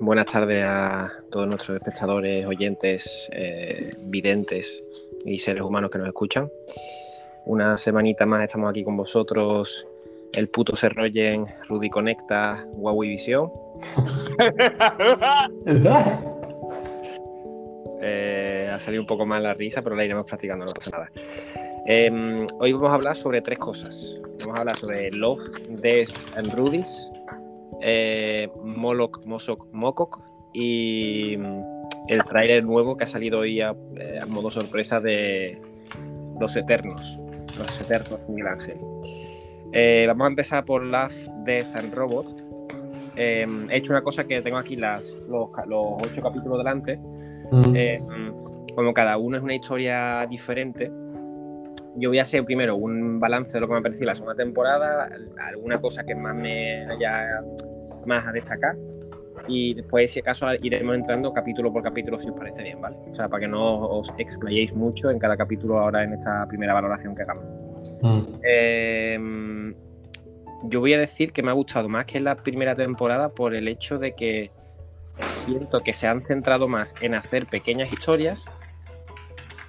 buenas tardes a todos nuestros espectadores, oyentes, eh, videntes y seres humanos que nos escuchan. Una semanita más estamos aquí con vosotros. El puto Serroyen, Rudy Conecta, Huawei Visión. Eh, ha salido un poco mal la risa, pero la iremos practicando, no pasa nada. Em, hoy vamos a hablar sobre tres cosas. Vamos a hablar sobre Love, Death and Rudy's, eh, Moloch, Mosok, Mokok y mm, el trailer nuevo que ha salido hoy a, eh, modo sorpresa de Los Eternos. Los Eternos, Miguel Ángel. Eh, vamos a empezar por Love, Death and Robot. Em, he hecho una cosa que tengo aquí las, los, ocho capítulos delante. Mm. Em, como cada uno es una historia diferente, yo voy a hacer primero un balance de lo que me ha parecido la segunda temporada, alguna cosa que más me haya más a destacar y después, si acaso, iremos entrando capítulo por capítulo si os parece bien, ¿vale? O sea, para que no os explayéis mucho en cada capítulo ahora en esta primera valoración que hagamos. Mm. Em, yo voy a decir que me ha gustado más que en la primera temporada por el hecho de que siento que se han centrado más en hacer pequeñas historias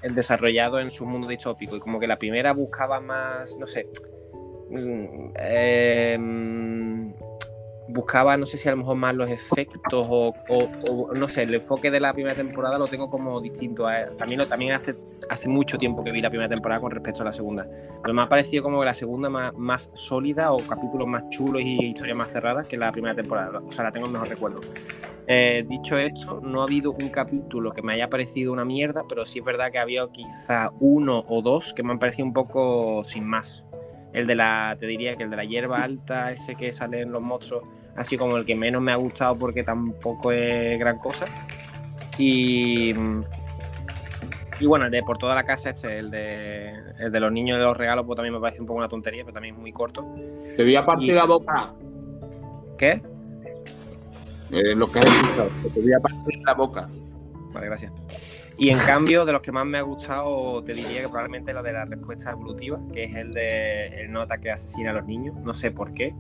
desarrollado en su mundo distópico y como que la primera buscaba más, no sé, eh, buscaba, no sé si a lo mejor más los efectos o, no sé, el enfoque de la primera temporada lo tengo como distinto. También también hace, mucho tiempo que vi la primera temporada con respecto a la segunda. Pero me ha parecido como que la segunda más, más sólida o capítulos más chulos y historias más cerradas que la primera temporada. O sea, la tengo en mejor recuerdo. Eh, dicho esto, no ha habido un capítulo que me haya parecido una mierda, pero sí es verdad que ha habido quizá uno o dos que me han parecido un poco sin más. El de la, te diría que el de la hierba alta, ese que sale en los monstruos así como el que menos me ha gustado porque tampoco es gran cosa. Y, y bueno, el de por toda la casa, este, el de, el de los niños de los regalos, pues también me parece un poco una tontería, pero también es muy corto. Te voy a partir la boca. ¿Qué? Eh, lo que has dicho, te voy a partir la boca. Vale, gracias. Y en cambio, de los que más me ha gustado, te diría que probablemente lo de la respuesta evolutiva, que es el de el nota que asesina a los niños. No sé por qué.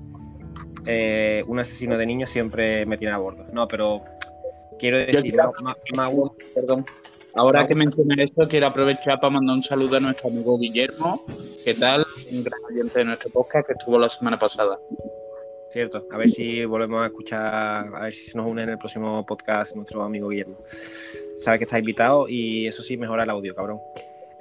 Eh, un asesino de niños siempre me tiene a bordo. No, pero quiero decir, perdón. Ahora que mencionas esto, quiero aprovechar para mandar un saludo a nuestro amigo Guillermo. ¿Qué tal? Un gran oyente de nuestro podcast que estuvo la semana pasada. Cierto, a ver si volvemos a escuchar, a ver si se nos une en el próximo podcast nuestro amigo Guillermo. Sabe que está invitado y eso sí mejora el audio, cabrón.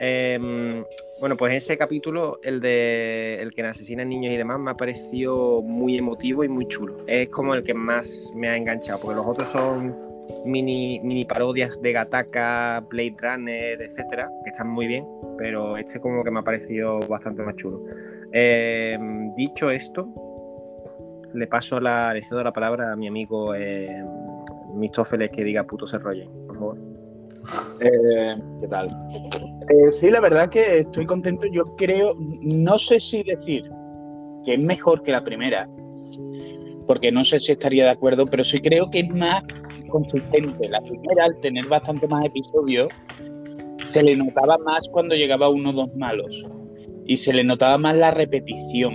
Em, bueno, pues ese capítulo, el de el que asesina niños y demás, me ha parecido muy emotivo y muy chulo. Es como el que más me ha enganchado, porque los otros son mini, mini parodias de Gataka, Blade Runner, etcétera, que están muy bien, pero este como que me ha parecido bastante más chulo. Em, dicho esto, le paso la, le cedo la palabra a mi amigo eh, Mistófeles que diga puto se por favor. Eh, ¿Qué tal? Eh, sí, la verdad que estoy contento. Yo creo, no sé si decir que es mejor que la primera, porque no sé si estaría de acuerdo, pero sí creo que es más consistente. La primera, al tener bastante más episodios, se le notaba más cuando llegaba uno o dos malos. Y se le notaba más la repetición.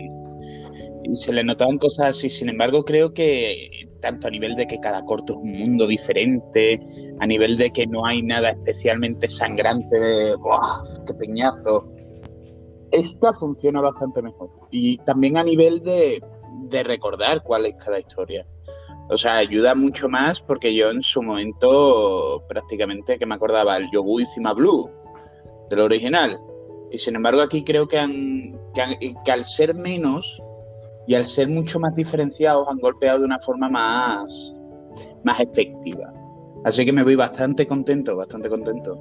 Y se le notaban cosas así. Sin embargo, creo que tanto a nivel de que cada corto es un mundo diferente, a nivel de que no hay nada especialmente sangrante de ¡qué peñazo! Esta funciona bastante mejor. Y también a nivel de, de recordar cuál es cada historia. O sea, ayuda mucho más porque yo en su momento prácticamente que me acordaba el Yogu y Cima Blue del original. Y sin embargo aquí creo que, han, que al ser menos y al ser mucho más diferenciados han golpeado de una forma más, más efectiva. Así que me voy bastante contento, bastante contento.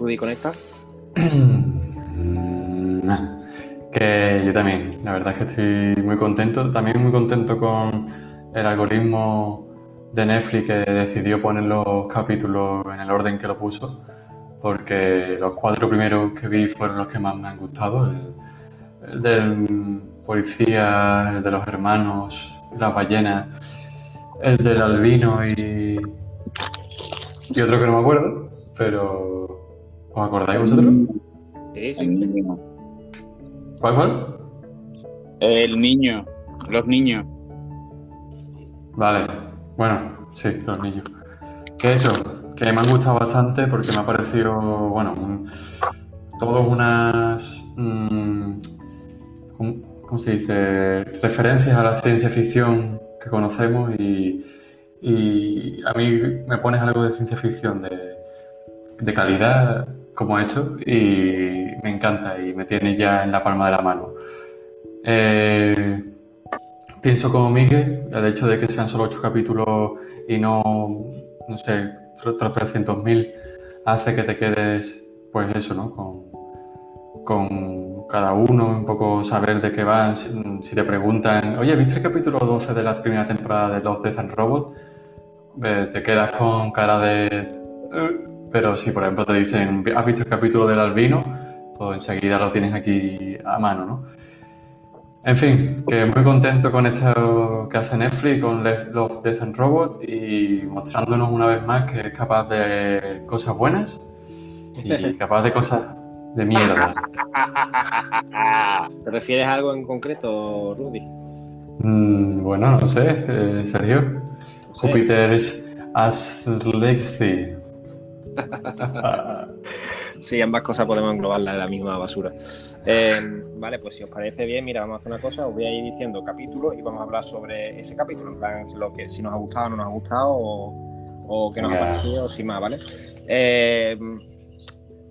¿Rudy conecta? que yo también, la verdad es que estoy muy contento, también muy contento con el algoritmo de Netflix que decidió poner los capítulos en el orden que lo puso, porque los cuatro primeros que vi fueron los que más me han gustado. El del policía, el de los hermanos, la ballena, el del albino y, y otro que no me acuerdo, pero ¿os acordáis vosotros? Sí, sí. ¿Cuál, cuál? El niño, los niños. Vale, bueno, sí, los niños. Que eso, que me han gustado bastante porque me ha parecido, bueno, un, todos unas. Mm, ¿cómo, se dice? Referencias a la ciencia ficción que conocemos y, a mí me pones algo de ciencia ficción de, calidad como hecho y me encanta y me tiene ya en la palma de la mano. Eh, pienso como Miguel, el hecho de que sean solo ocho capítulos y no, no sé, otros 300.000 hace que te quedes, pues eso, ¿no? Con, con cada uno, un poco saber de qué van. Si, te preguntan, oye, ¿viste el capítulo 12 de la primera temporada de Los Death and Robot? te quedas con cara de... Eh", pero si, por ejemplo, te dicen, ¿has visto el capítulo del albino? Pues enseguida lo tienes aquí a mano, ¿no? En fin, que muy contento con esto que hace Netflix, con Love, Death and Robot y mostrándonos una vez más que es capaz de cosas buenas y capaz de cosas de mierda. ¿Te refieres a algo en concreto, Rudy? Mm, bueno, no sé, eh, Sergio. Júpiter es Aslexi. sí, ambas cosas podemos englobarlas en la misma basura. Eh, vale, pues si os parece bien, mira, vamos a hacer una cosa, os voy a ir diciendo capítulos y vamos a hablar sobre ese capítulo, en plan, lo que, si nos ha gustado o no nos ha gustado, o, o qué nos ha parecido, o si más, ¿vale? Eh,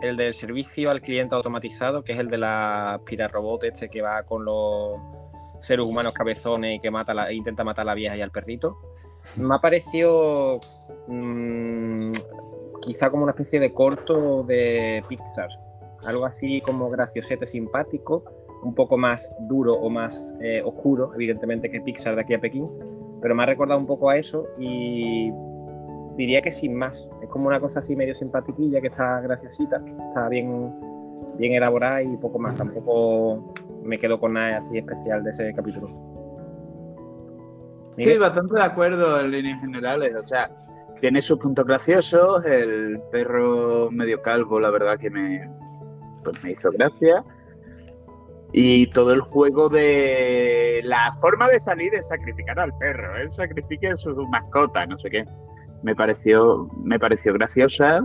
el del servicio al cliente automatizado, que es el de la robot este que va con los seres humanos cabezones y que mata la, intenta matar a la vieja y al perrito. Me ha parecido mm, quizá como una especie de corto de Pixar. Algo así como graciosete simpático, un poco más duro o más eh, oscuro, evidentemente, que Pixar de aquí a Pekín. Pero me ha recordado un poco a eso y diría que sin más. Es como una cosa así medio simpatiquilla, que está graciosita, está bien, bien elaborada y poco más. Tampoco me quedo con nada así especial de ese capítulo. Sí, bastante de acuerdo en líneas generales. O sea, tiene sus puntos graciosos. El perro medio calvo, la verdad que me, pues me hizo gracia. Y todo el juego de la forma de salir es sacrificar al perro. Él sacrifica a su mascota, no sé qué me pareció, me pareció graciosa,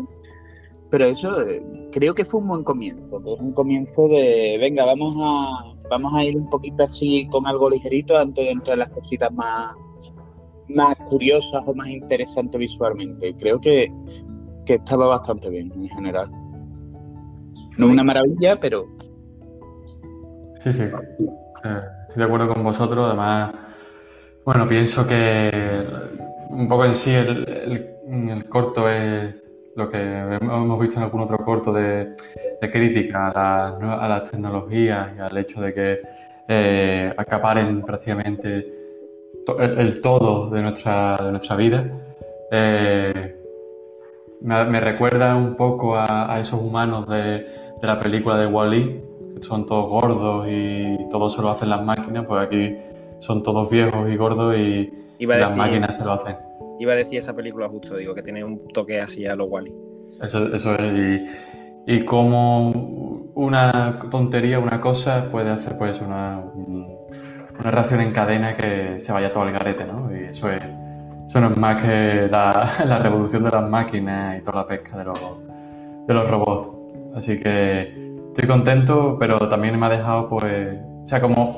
pero eso eh, creo que fue un buen comienzo, porque es un comienzo de, venga, vamos a, vamos a ir un poquito así con algo ligerito antes de entrar las cositas más, más curiosas o más interesantes visualmente. Creo que, que estaba bastante bien en general. No una maravilla, pero... Sí, sí. Eh, de acuerdo con vosotros. Además, bueno, pienso que un poco en sí el, corto es lo que hemos visto en algún otro corto de, crítica a, las tecnologías y al hecho de que eh, acaparen prácticamente el, todo de nuestra, de nuestra vida. Eh, me, recuerda un poco a, esos humanos de, la película de Wally, que son todos gordos y todo se lo hacen las máquinas, pues aquí son todos viejos y gordos y, las máquinas se lo hacen. Iba a decir esa película justo, digo, que tiene un toque así a lo Wally. Eso, eso es, y, y como una tontería, una cosa puede hacer pues una, una reacción en cadena que se vaya todo al garete, ¿no? Y eso es, eso no es más que la, la revolución de las máquinas y toda la pesca de los, de los robots. Así que estoy contento, pero también me ha dejado pues, o sea, como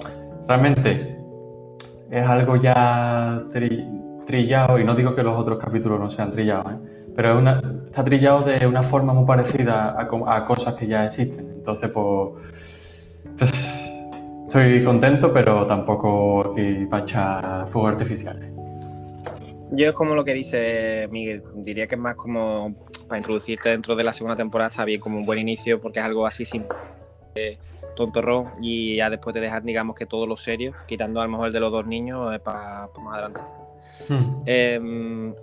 realmente es algo ya trillado, y no digo que los otros capítulos no sean trillados, ¿eh? pero está trillado de una forma muy parecida a, cosas que ya existen. Entonces, pues, pues, estoy contento, pero tampoco aquí para echar fuego artificiales. Yo es como lo que dice Miguel, diría que es más como para introducirte dentro de la segunda temporada está bien como un buen inicio porque es algo así simple tontorrón y ya después te dejar, digamos que todo lo serio, quitando a lo mejor el de los dos niños para más adelante. Hmm. Em,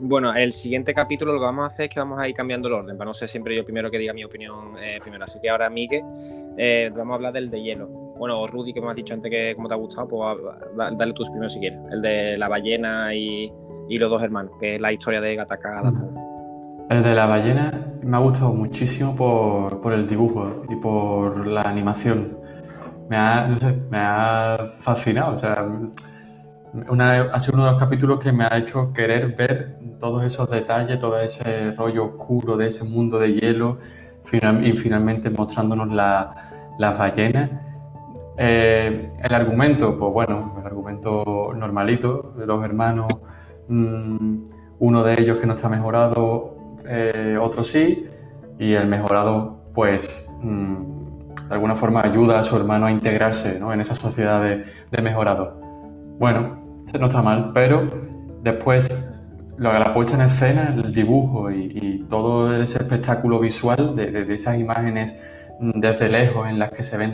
bueno, el siguiente capítulo lo que vamos a hacer es que vamos a ir cambiando el orden, para no ser siempre yo primero que diga mi opinión eh, primero. Así que ahora, Miguel, eh, vamos a hablar del de hielo. Bueno, Rudy, que me has dicho antes que como te ha gustado, pues dale tus primero si quieres. El de la ballena y, los dos hermanos, que es la historia de Gataka el de la ballena me ha gustado muchísimo por, el dibujo y por la animación. Me ha, fascinado. O sea, ha sido uno de los capítulos que me ha hecho querer ver todos esos detalles, todo ese rollo oscuro de ese mundo de hielo y finalmente mostrándonos las ballenas. Eh, el argumento, pues bueno, el argumento normalito, de dos hermanos, mm, uno de ellos que no está mejorado, eh, otro sí, y el mejorado, pues mm, de alguna forma ayuda a su hermano a integrarse en esa sociedad de, de mejorados. Bueno, no está mal, pero después lo la puesta en escena, el dibujo y, todo ese espectáculo visual de, esas imágenes desde lejos en las que se ven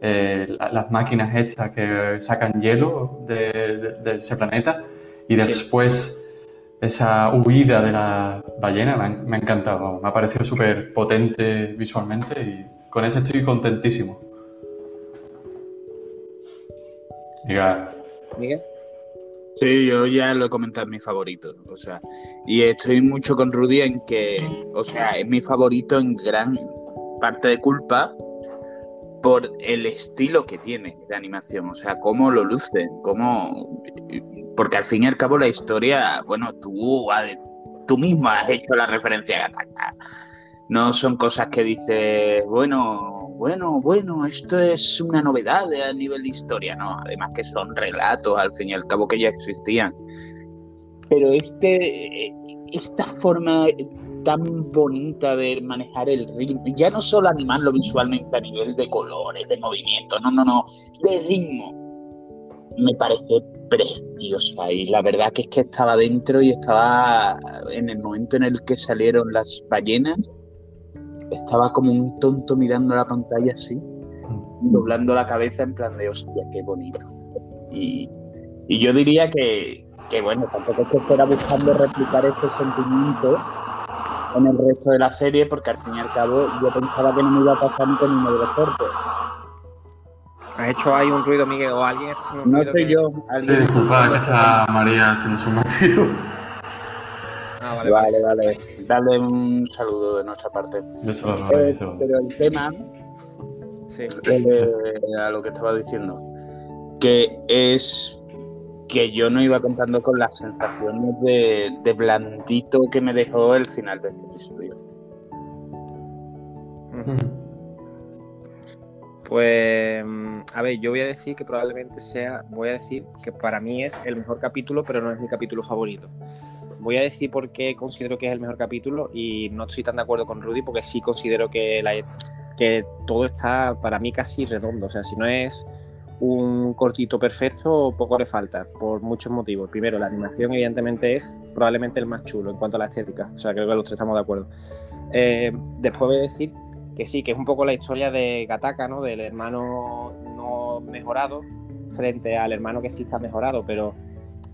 eh, las máquinas estas que sacan hielo de, ese planeta y después esa huida de la ballena me ha, encantado, me ha parecido súper potente visualmente y con eso estoy contentísimo. Miguel. Miguel. Sí, yo ya lo he comentado, es mi favorito. O sea, y estoy mucho con Rudy en que, o sea, es mi favorito en gran parte de culpa por el estilo que tiene de animación, o sea, cómo lo lucen, cómo... Porque al fin y al cabo la historia, bueno, tú, tú mismo has hecho la referencia a Gataka. No son cosas que dices, bueno, bueno, bueno, esto es una novedad a nivel de historia, no, además que son relatos al fin y al cabo que ya existían. Pero este, esta forma tan bonita de manejar el ritmo, ya no solo animarlo visualmente a nivel de colores, de movimiento, no, no, no, de ritmo, me parece preciosa. Y la verdad que es que estaba dentro y estaba en el momento en el que salieron las ballenas estaba como un tonto mirando la pantalla así, mm. doblando la cabeza en plan de hostia, qué bonito. Y, yo diría que, bueno, tampoco es que fuera buscando replicar este sentimiento en el resto de la serie, porque al fin y al cabo yo pensaba que no me iba a pasar ni con uno de los cortes. ¿Has hecho ahí un ruido, Miguel? ¿O alguien está haciendo un no soy yo. Sí, disculpa, que está María haciendo su martillo. Ah, vale, vale, vale. Dale un saludo de nuestra parte. Eh, pero el tema, sí. a lo que estaba diciendo, que es que yo no iba contando con las sensaciones de, de blandito que me dejó el final de este episodio. Pues, mm, a ver, yo voy a decir que probablemente sea, voy a decir que para mí es el mejor capítulo, pero no es mi capítulo favorito. Voy a decir por qué considero que es el mejor capítulo y no estoy tan de acuerdo con Rudy porque sí considero que, todo está para mí casi redondo. O sea, si no es un cortito perfecto, poco le falta, por muchos motivos. Primero, la animación evidentemente es probablemente el más chulo en cuanto a la estética. O sea, creo que los tres estamos de acuerdo. Eh, después voy a decir que sí, que es un poco la historia de Gataka, ¿no? Del hermano no mejorado frente al hermano que sí está mejorado, pero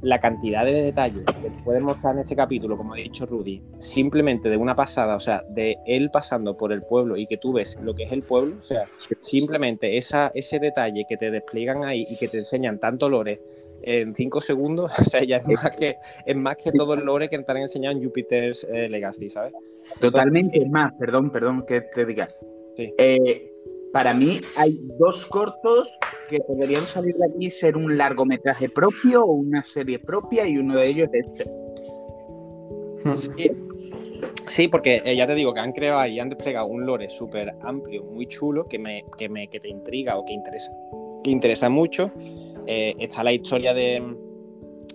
la cantidad de detalles que te pueden mostrar en este capítulo, como ha dicho Rudy, simplemente de una pasada, o sea, de él pasando por el pueblo y que tú ves lo que es el pueblo, o sea, simplemente esa, ese detalle que te despliegan ahí y que te enseñan tanto lore en cinco segundos, o sea, ya es más que, es más que todo el lore que te han enseñado en Jupiter's eh, Legacy, ¿sabes? Totalmente, es más, perdón, perdón que te diga. Eh, para mí hay dos cortos que podrían salir de aquí ser un largometraje propio o una serie propia y uno de ellos es este. Sí. porque eh, ya te digo que han creado ahí, han desplegado un lore súper amplio, muy chulo, que, me, que, me, que te intriga o que interesa, que interesa mucho. Eh, está la historia de,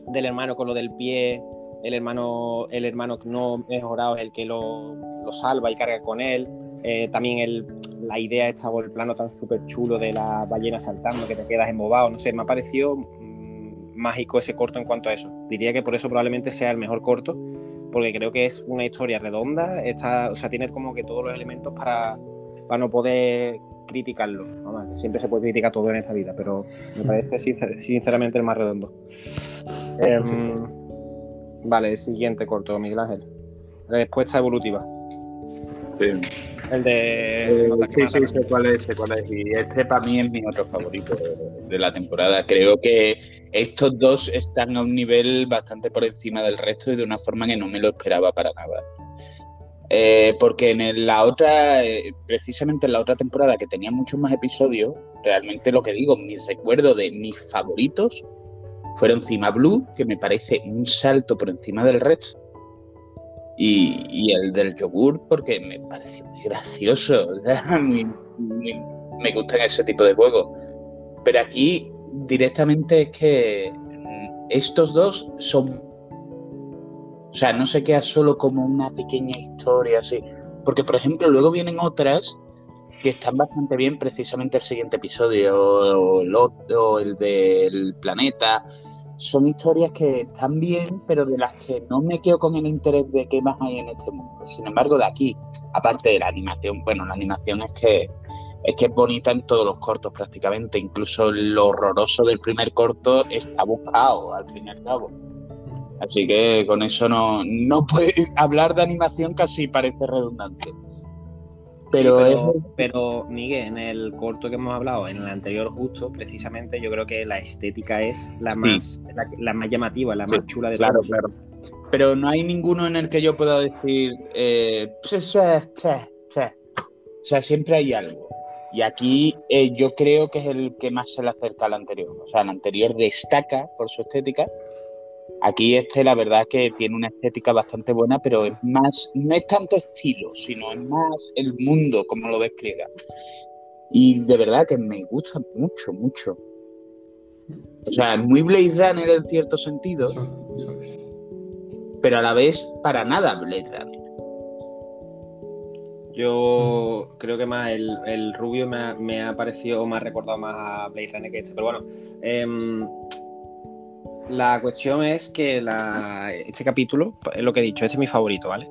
del hermano con lo del pie, el hermano, el hermano no mejorado es el que lo, lo salva y carga con él. Eh, también el, la idea esta o el plano tan súper chulo de la ballena saltando que te quedas embobado, no sé, me ha parecido mm, mágico ese corto en cuanto a eso. Diría que por eso probablemente sea el mejor corto, porque creo que es una historia redonda, está, o sea, tiene como que todos los elementos para, para no poder criticarlo. siempre se puede criticar todo en esta vida, pero me parece sinceramente el más redondo. Em, vale, siguiente corto, Miguel Ángel. Respuesta evolutiva. Sí. El de. Eh, sí, sí, sé cuál es, sé cuál es. Y este para mí es mi otro favorito de, la temporada. Creo que estos dos están a un nivel bastante por encima del resto y de una forma que no me lo esperaba para nada. Eh, porque en la otra, eh, precisamente en la otra temporada que tenía muchos más episodios, realmente lo que digo, mi recuerdo de mis favoritos fueron Cima Blue, que me parece un salto por encima del resto, y, el del yogur, porque me pareció muy gracioso, me gustan ese tipo de juegos. Pero aquí directamente es que mm, estos dos son... O sea, no se queda solo como una pequeña historia así. Porque, por ejemplo, luego vienen otras que están bastante bien, precisamente el siguiente episodio, o el, o el del planeta. Son historias que están bien, pero de las que no me quedo con el interés de qué más hay en este mundo. Sin embargo, de aquí, aparte de la animación, bueno, la animación es que es que es bonita en todos los cortos prácticamente. Incluso lo horroroso del primer corto está buscado, al fin y al cabo. Así que con eso no, no puede hablar de animación casi parece redundante. Pero, pero, Miguel, en el corto que hemos hablado, en el anterior justo, precisamente yo creo que la estética es la más la, más llamativa, la más chula de claro, Claro, Pero no hay ninguno en el que yo pueda decir, eh, o sea, siempre hay algo. Y aquí eh, yo creo que es el que más se le acerca al anterior. O sea, el anterior destaca por su estética. Aquí este, la verdad, que tiene una estética bastante buena, pero es más, no es tanto estilo, sino es más el mundo como lo despliega. Y de verdad que me gusta mucho, mucho. O sea, es muy Blade Runner en cierto sentido, pero a la vez para nada Blade Runner. Yo creo que más el, rubio me ha, parecido o me ha recordado más a Blade Runner que este, pero bueno. Em, la cuestión es que este capítulo, es lo que he dicho, este es mi favorito, ¿vale?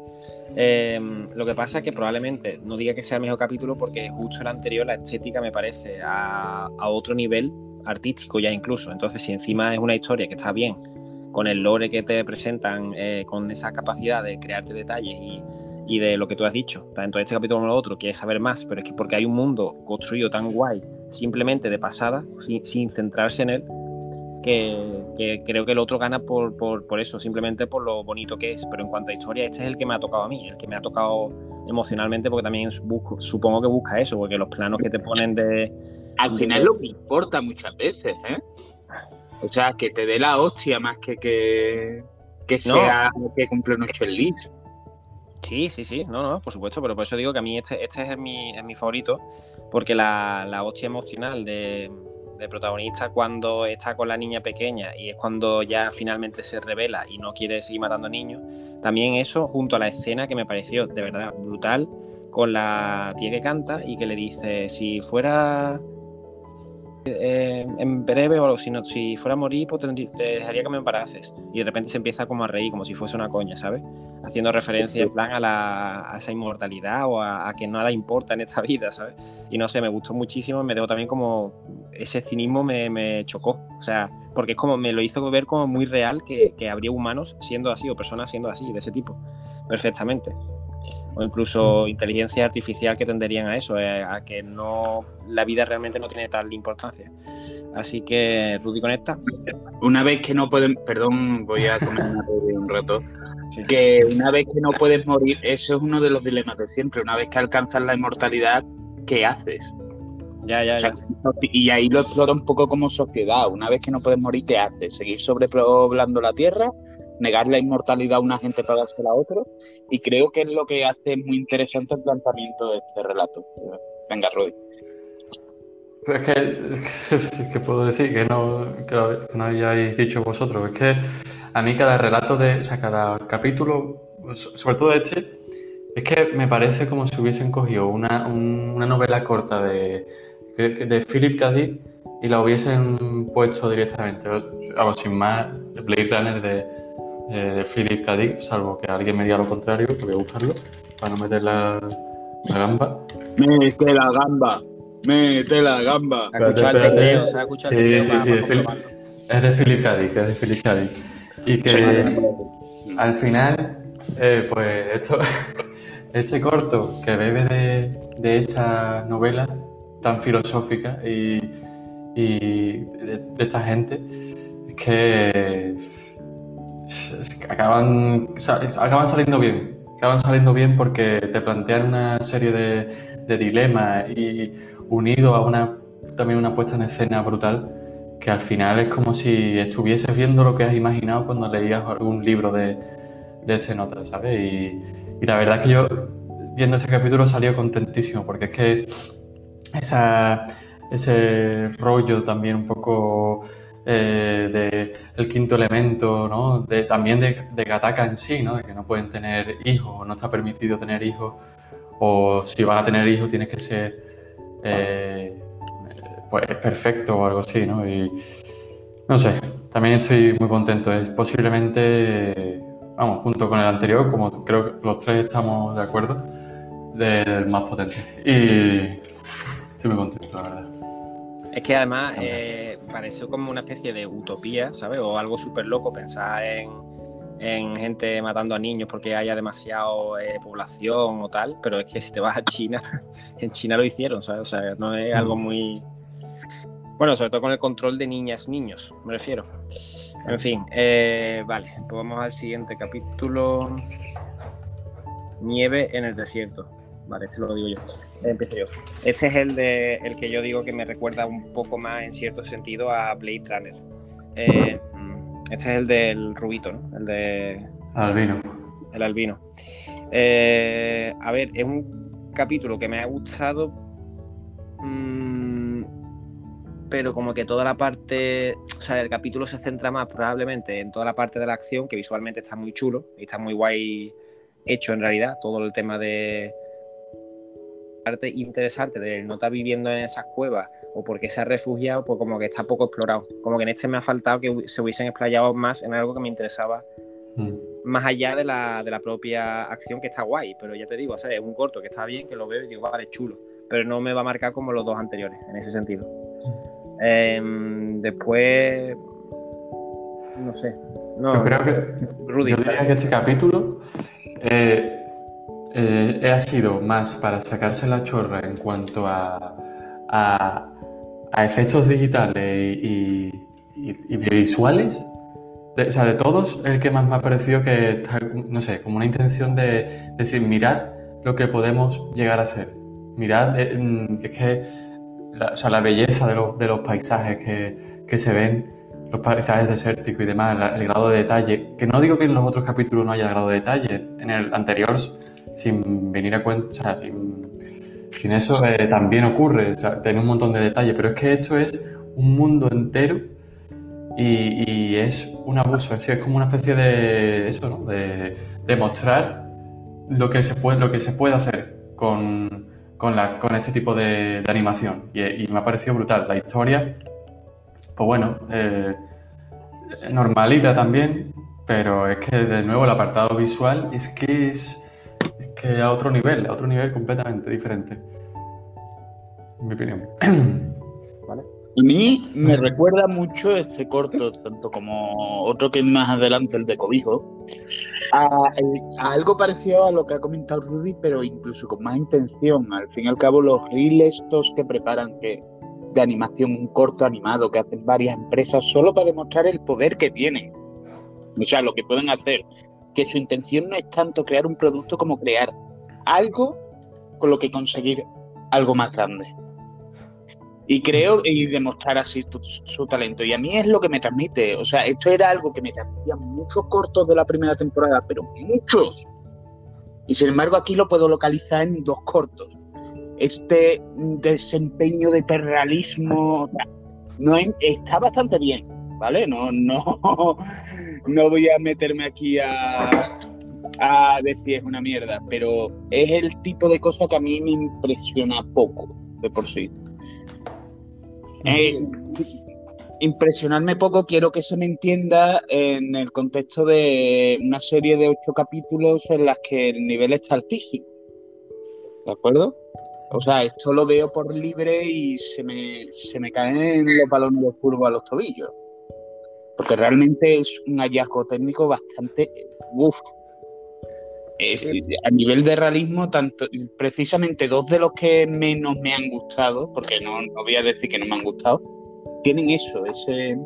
Em, lo que pasa es que probablemente no diga que sea el mejor capítulo porque justo el anterior la estética me parece a, otro nivel artístico ya incluso. Entonces, si encima es una historia que está bien, con el lore que te presentan, eh, con esa capacidad de crearte detalles y, y de lo que tú has dicho, tanto este capítulo como el otro, quieres saber más, pero es que porque hay un mundo construido tan guay, simplemente de pasada, sin, centrarse en él, que, creo que el otro gana por, por, eso, simplemente por lo bonito que es. Pero en cuanto a historia, este es el que me ha tocado a mí, el que me ha tocado emocionalmente, porque también supongo que busca eso, porque los planos que te ponen de. Al final lo que importa muchas veces, ¿eh? O sea, que te dé la hostia más que que, que sea que cumple nuestro list. Sí, sí, sí, no, no, por supuesto, pero por eso digo que a mí este, este es, mi, mi favorito, porque la, la hostia emocional de, protagonista cuando está con la niña pequeña y es cuando ya finalmente se revela y no quiere seguir matando niños, también eso junto a la escena que me pareció de verdad brutal con la tía que canta y que le dice, si fuera eh, en breve o si, no, si fuera a morir, pues te, dejaría que me embaraces. Y de repente se empieza como a reír, como si fuese una coña, ¿sabes? Haciendo referencia en plan a, la, esa inmortalidad o a, que nada importa en esta vida, ¿sabes? Y no sé, me gustó muchísimo, me dejó también como ese cinismo me, me, chocó, o sea, porque es como me lo hizo ver como muy real que, que habría humanos siendo así o personas siendo así, de ese tipo, perfectamente o incluso inteligencia artificial que tenderían a eso, eh, a que no la vida realmente no tiene tal importancia. Así que, Rudy, conecta. Una vez que no pueden, perdón, voy a comentar un rato, que una vez que no puedes morir, eso es uno de los dilemas de siempre, una vez que alcanzas la inmortalidad, ¿qué haces? Ya, ya, ya. Y ahí lo explora un poco como sociedad. Una vez que no puedes morir, ¿qué haces? ¿Seguir sobrepoblando la Tierra? Negar la inmortalidad a una gente para dársela a otro. Y creo que es lo que hace muy interesante el planteamiento de este relato. Venga, Rudy. Es que, que puedo decir que no, que no habíais dicho vosotros. Es que a mí cada relato de, o sea, cada capítulo, sobre todo este, es que me parece como si hubiesen cogido una, una novela corta de, Philip K. Y la hubiesen puesto directamente, vamos, sin más, Blade Runner de, eh, de Philip K. Dick, salvo que alguien me diga lo contrario, voy a buscarlo para no meter la, la gamba. Mete la gamba, mete la gamba. Sí, sí, sí, es de Philip K. Dick, es de Philip K. Dick. Y que al final, eh, pues esto, este corto que bebe de, de esa novela tan filosófica y, y de, de esta gente, es que acaban, acaban saliendo bien. Acaban saliendo bien porque te plantean una serie de, dilemas y unido a una también una puesta en escena brutal que al final es como si estuvieses viendo lo que has imaginado cuando leías algún libro de, de este nota, ¿sabes? Y, y, la verdad es que yo viendo ese capítulo salí contentísimo, porque es que esa, ese rollo también un poco eh, de el quinto elemento, ¿no? De, también de, de en sí, ¿no? De que no pueden tener hijos, no está permitido tener hijos, o si van a tener hijos tienes que ser eh, pues perfecto o algo así, ¿no? Y no sé, también estoy muy contento. Es posiblemente, vamos, junto con el anterior, como creo que los tres estamos de acuerdo, del más potente. Y estoy muy contento, la verdad. Es que además eh, pareció como una especie de utopía, ¿sabes? O algo súper loco pensar en, en, gente matando a niños porque haya demasiado eh, población o tal, pero es que si te vas a China, en China lo hicieron, ¿sabes? O sea, no es algo mm. muy... Bueno, sobre todo con el control de niñas, niños, me refiero. En fin, eh, vale, pues vamos al siguiente capítulo. Nieve en el desierto. Vale, este lo digo yo. Empiezo yo. Este es el, de, el que yo digo que me recuerda un poco más, en cierto sentido, a Blade Runner. Eh, este es el del rubito, ¿no? El de... Albino. El albino. Eh, a ver, es un capítulo que me ha gustado, mmm, pero como que toda la parte, o sea, el capítulo se centra más probablemente en toda la parte de la acción, que visualmente está muy chulo y está muy guay hecho en realidad, todo el tema de parte interesante de no estar viviendo en esas cuevas o porque se ha refugiado, pues como que está poco explorado. Como que en este me ha faltado que se hubiesen explayado más en algo que me interesaba mm. más allá de la, de la, propia acción que está guay. Pero ya te digo, o sea, es un corto que está bien, que lo veo y digo, vale, chulo. Pero no me va a marcar como los dos anteriores, en ese sentido. Em, después, no sé. No, yo creo que, Rudy, yo diría que este capítulo eh, eh, ha sido más para sacarse la chorra en cuanto a, a, efectos digitales y, visuales. o sea, de todos, el que más me ha parecido que está, no sé, como una intención de, decir, mirad lo que podemos llegar a hacer. Mirad, eh, mm, es que la, o sea, la belleza de, de los paisajes que, que, se ven, los paisajes desérticos y demás, el grado de detalle, que no digo que en los otros capítulos no haya grado de detalle, en el anterior sin venir a cuenta, o sea, sin, eso eh, también ocurre, o sea, tiene un montón de detalles, pero es que esto es un mundo entero y, es un abuso, es, es como una especie de eso, ¿no? de, de, mostrar lo que se puede, lo que se puede hacer con, con, la, con este tipo de, de animación y, me ha parecido brutal. La historia, pues bueno, eh, normalita también, pero es que de nuevo el apartado visual es que es que a otro nivel, a otro nivel completamente diferente. En mi opinión. ¿Vale? A mí me recuerda mucho este corto, tanto como otro que es más adelante, el de Cobijo, a, algo parecido a lo que ha comentado Rudy, pero incluso con más intención. Al fin y al cabo, los reels estos que preparan que, de animación, un corto animado que hacen varias empresas solo para demostrar el poder que tienen. O sea, lo que pueden hacer que su intención no es tanto crear un producto como crear algo con lo que conseguir algo más grande. Y creo, y demostrar así su talento. Y a mí es lo que me transmite. O sea, esto era algo que me transmitía muchos cortos de la primera temporada, pero muchos. Y sin embargo, aquí lo puedo localizar en dos cortos. Este desempeño de perrealismo no, está bastante bien, ¿vale? No, no, no voy a meterme aquí a, a decir es una mierda, pero es el tipo de cosa que a mí me impresiona poco de por sí. Eh, impresionarme poco quiero que se me entienda en el contexto de una serie de ocho capítulos en las que el nivel está altísimo. ¿De acuerdo? O sea, esto lo veo por libre y se me, se me caen los balones de fútbol a los tobillos porque realmente es un hallazgo técnico bastante uff. a nivel de realismo, tanto precisamente dos de los que menos me han gustado, porque no, voy a decir que no me han gustado, tienen eso, ese,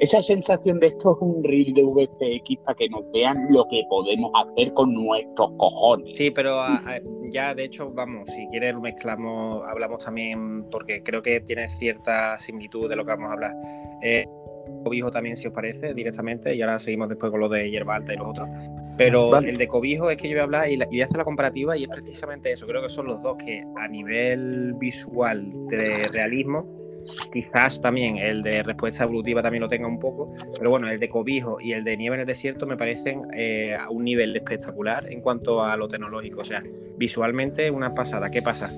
esa sensación de esto es un reel de VFX para que nos vean lo que podemos hacer con nuestros cojones. Sí, pero ya de hecho, vamos, si quieres lo mezclamos, hablamos también, porque creo que tiene cierta similitud de lo que vamos a hablar. Eh, cobijo también, si os parece, directamente, y ahora seguimos después con lo de hierba alta y los otros. Pero el de cobijo es que yo voy a hablar y, voy a hacer la comparativa y es precisamente eso. Creo que son los dos que a nivel visual de realismo, quizás también el de respuesta evolutiva también lo tenga un poco, pero bueno, el de cobijo y el de nieve en el desierto me parecen eh, a un nivel espectacular en cuanto a lo tecnológico. O sea, visualmente una pasada. ¿Qué pasa?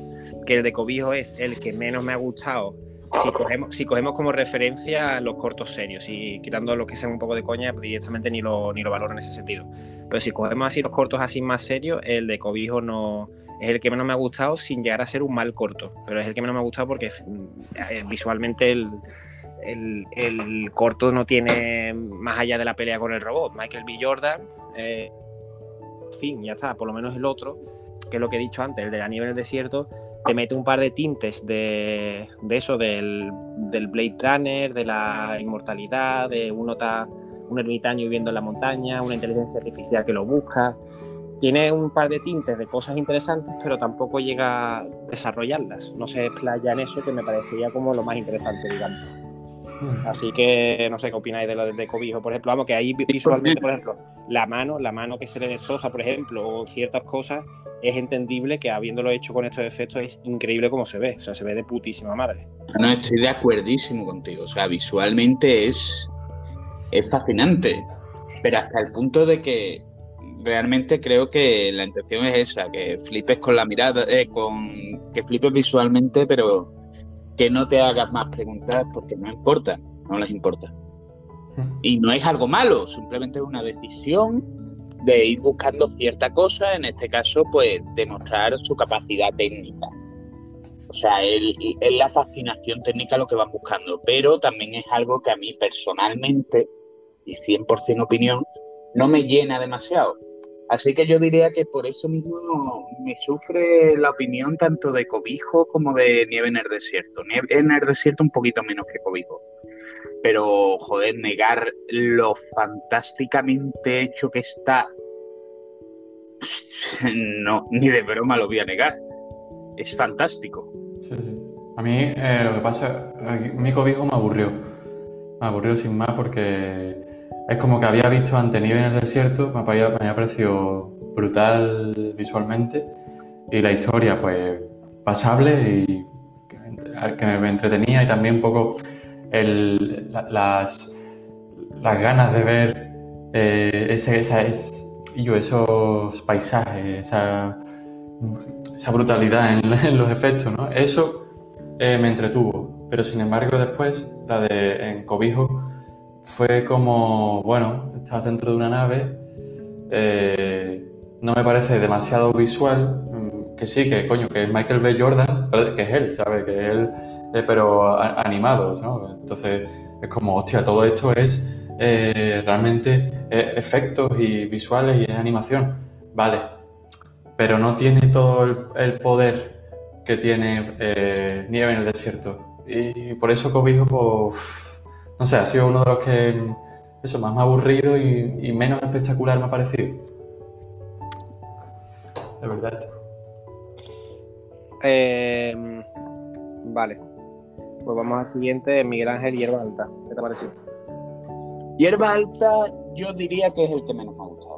Que el de cobijo es el que menos me ha gustado si cogemos, si cogemos como referencia los cortos serios y quitando los que sean un poco de coña, directamente ni lo, ni lo valoro en ese sentido. Pero si cogemos así los cortos así más serios, el de Cobijo no es el que menos me ha gustado sin llegar a ser un mal corto, pero es el que menos me ha gustado porque eh, visualmente el, el, corto no tiene más allá de la pelea con el robot. Michael B. Jordan, eh, fin, ya está, por lo menos el otro, que es lo que he dicho antes, el de la nieve en el desierto, te mete un par de tintes de, eso, del, Blade Runner, de la inmortalidad, de uno está un ermitaño viviendo en la montaña, una inteligencia artificial que lo busca. Tiene un par de tintes de cosas interesantes, pero tampoco llega a desarrollarlas. No se explaya en eso, que me parecería como lo más interesante, digamos. Así que no sé qué opináis de lo de Cobijo, por ejemplo. Vamos, que ahí visualmente, por ejemplo, la mano, la mano que se le destroza, por ejemplo, o ciertas cosas, es entendible que habiéndolo hecho con estos efectos es increíble como se ve. O sea, se ve de putísima madre. No, estoy de acuerdísimo contigo. O sea, visualmente es, es fascinante. Pero hasta el punto de que realmente creo que la intención es esa, que flipes con la mirada, eh, con que flipes visualmente, pero que no te hagas más preguntas porque no importa, no les importa. Y no es algo malo, simplemente es una decisión de ir buscando cierta cosa, en este caso, pues demostrar su capacidad técnica. O sea, es la fascinación técnica lo que van buscando, pero también es algo que a mí personalmente, y 100% opinión, no me llena demasiado. Así que yo diría que por eso mismo me sufre la opinión tanto de Cobijo como de Nieve en el Desierto. Nieve en el Desierto un poquito menos que Cobijo pero joder, negar lo fantásticamente hecho que está, no, ni de broma lo voy a negar. Es fantástico. A mí eh, lo que pasa, mi cobijo me aburrió. Me aburrió sin más porque es como que había visto ante nieve en el desierto, me había, parecido brutal visualmente y la historia pues pasable y que me entretenía y también un poco las, ganas de ver eh, esa, esos paisajes, esa, esa brutalidad en, los efectos, ¿no? Eso eh, me entretuvo, pero sin embargo después, la de en Cobijo, fue como, bueno, estás dentro de una nave, eh, no me parece demasiado visual, mm, que sí, que coño, que es Michael B. Jordan, que es él, ¿sabes? Que es él eh, pero animados, ¿no? Entonces es como, hostia, todo esto es eh, realmente efectos y visuales y es animación, vale, pero no tiene todo el, poder que tiene Nieve en el desierto. Y por eso Cobijo, pues, no sé, ha sido uno de los que, eso, más me ha aburrido y, menos espectacular me ha parecido. De verdad. vale. Pues vamos al siguiente, Miguel Ángel Hierba Alta. ¿Qué te ha parecido? Hierba Alta yo diría que es el que menos me ha gustado.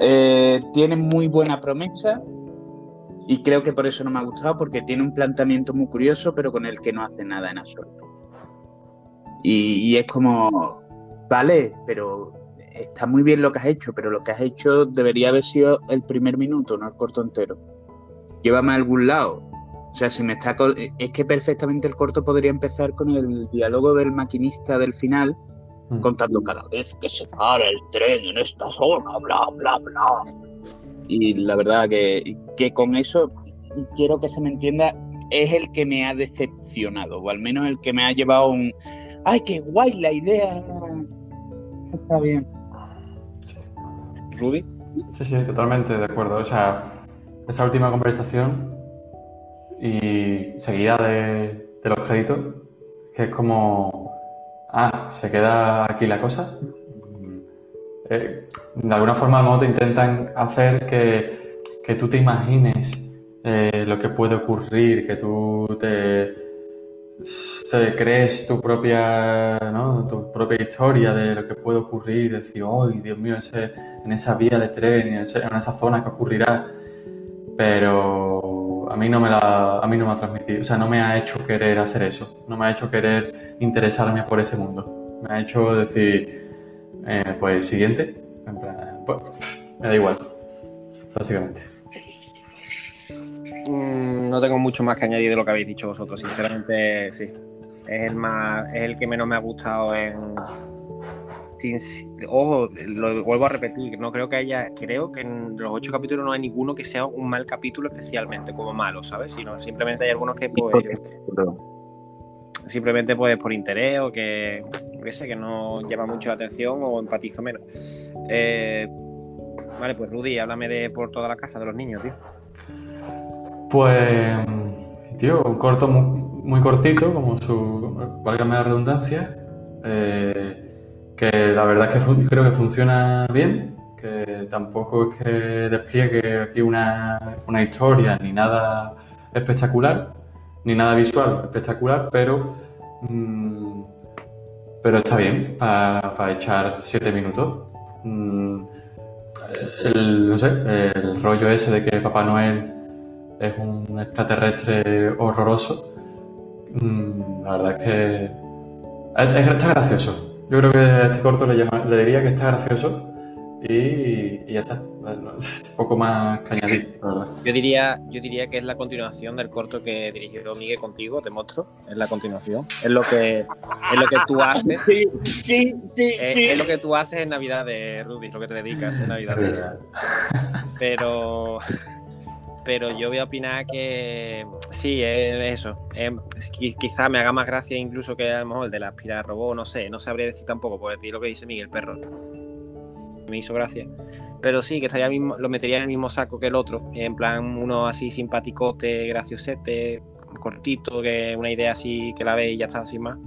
Eh, tiene muy buena promesa y creo que por eso no me ha gustado porque tiene un planteamiento muy curioso pero con el que no hace nada en absoluto. Y, es como, vale, pero está muy bien lo que has hecho, pero lo que has hecho debería haber sido el primer minuto, no el corto entero. Llévame a algún lado o sea, si me está es que perfectamente el corto podría empezar con el diálogo del maquinista del final, mm. contando cada vez que se para el tren en esta zona, bla, bla, bla. Y la verdad que, que con eso, quiero que se me entienda, es el que me ha decepcionado, o al menos el que me ha llevado un, ay, qué guay la idea. Está bien. Rudy. Sí, sí, totalmente de acuerdo. O sea, esa última conversación y seguida de, los créditos, que es como ah, se queda aquí la cosa. Eh, de alguna forma, mejor te intentan hacer que, que tú te imagines eh, lo que puede ocurrir, que tú te, crees tu propia, ¿no? tu propia historia de lo que puede ocurrir, decir, ¡ay, Dios mío, ese, en esa vía de tren, en, esa zona que ocurrirá! Pero a mí no me la, a mí no me ha transmitido, o sea, no me ha hecho querer hacer eso, no me ha hecho querer interesarme por ese mundo. Me ha hecho decir, eh, pues siguiente, en plan, pues, me da igual, básicamente. No tengo mucho más que añadir de lo que habéis dicho vosotros, sinceramente sí. Es el más, es el que menos me ha gustado en. ojo, lo vuelvo a repetir, no creo que haya, creo que en los ocho capítulos no hay ninguno que sea un mal capítulo especialmente como malo, ¿sabes? Sino simplemente hay algunos que pues, simplemente pues por interés o que, sé, que no llama mucho la atención o empatizo menos. Eh, vale, pues Rudy, háblame de por toda la casa de los niños, tío. Pues, tío, un corto muy, cortito, como su, válgame la redundancia, eh, que la verdad es que creo que funciona bien, que tampoco es que despliegue aquí una, historia ni nada espectacular, ni nada visual espectacular, pero, mm, pero está bien para echar siete minutos. Mm, no sé, el rollo ese de que Papá Noel es un extraterrestre horroroso. Mm, la verdad es que está gracioso. Yo creo que a este corto le, le diría que está gracioso y, ya está. poco más que añadir, Yo diría, yo diría que es la continuación del corto que dirigió Miguel contigo, de Monstruo. Es la continuación. Es lo que, es lo que tú haces. Sí, sí, sí. Es, lo que tú haces en Navidad de Rudy, lo que te dedicas en Navidad. Pero pero yo voy a opinar que sí, es eso. quizá me haga más gracia incluso que a lo mejor el de la aspirar robot, no sé, no sabría decir tampoco, porque lo que dice Miguel Perro me hizo gracia. Pero sí, que estaría mismo, lo metería en el mismo saco que el otro, en plan uno así simpaticote, graciosete, cortito, que una idea así que la ve y ya está, sin más.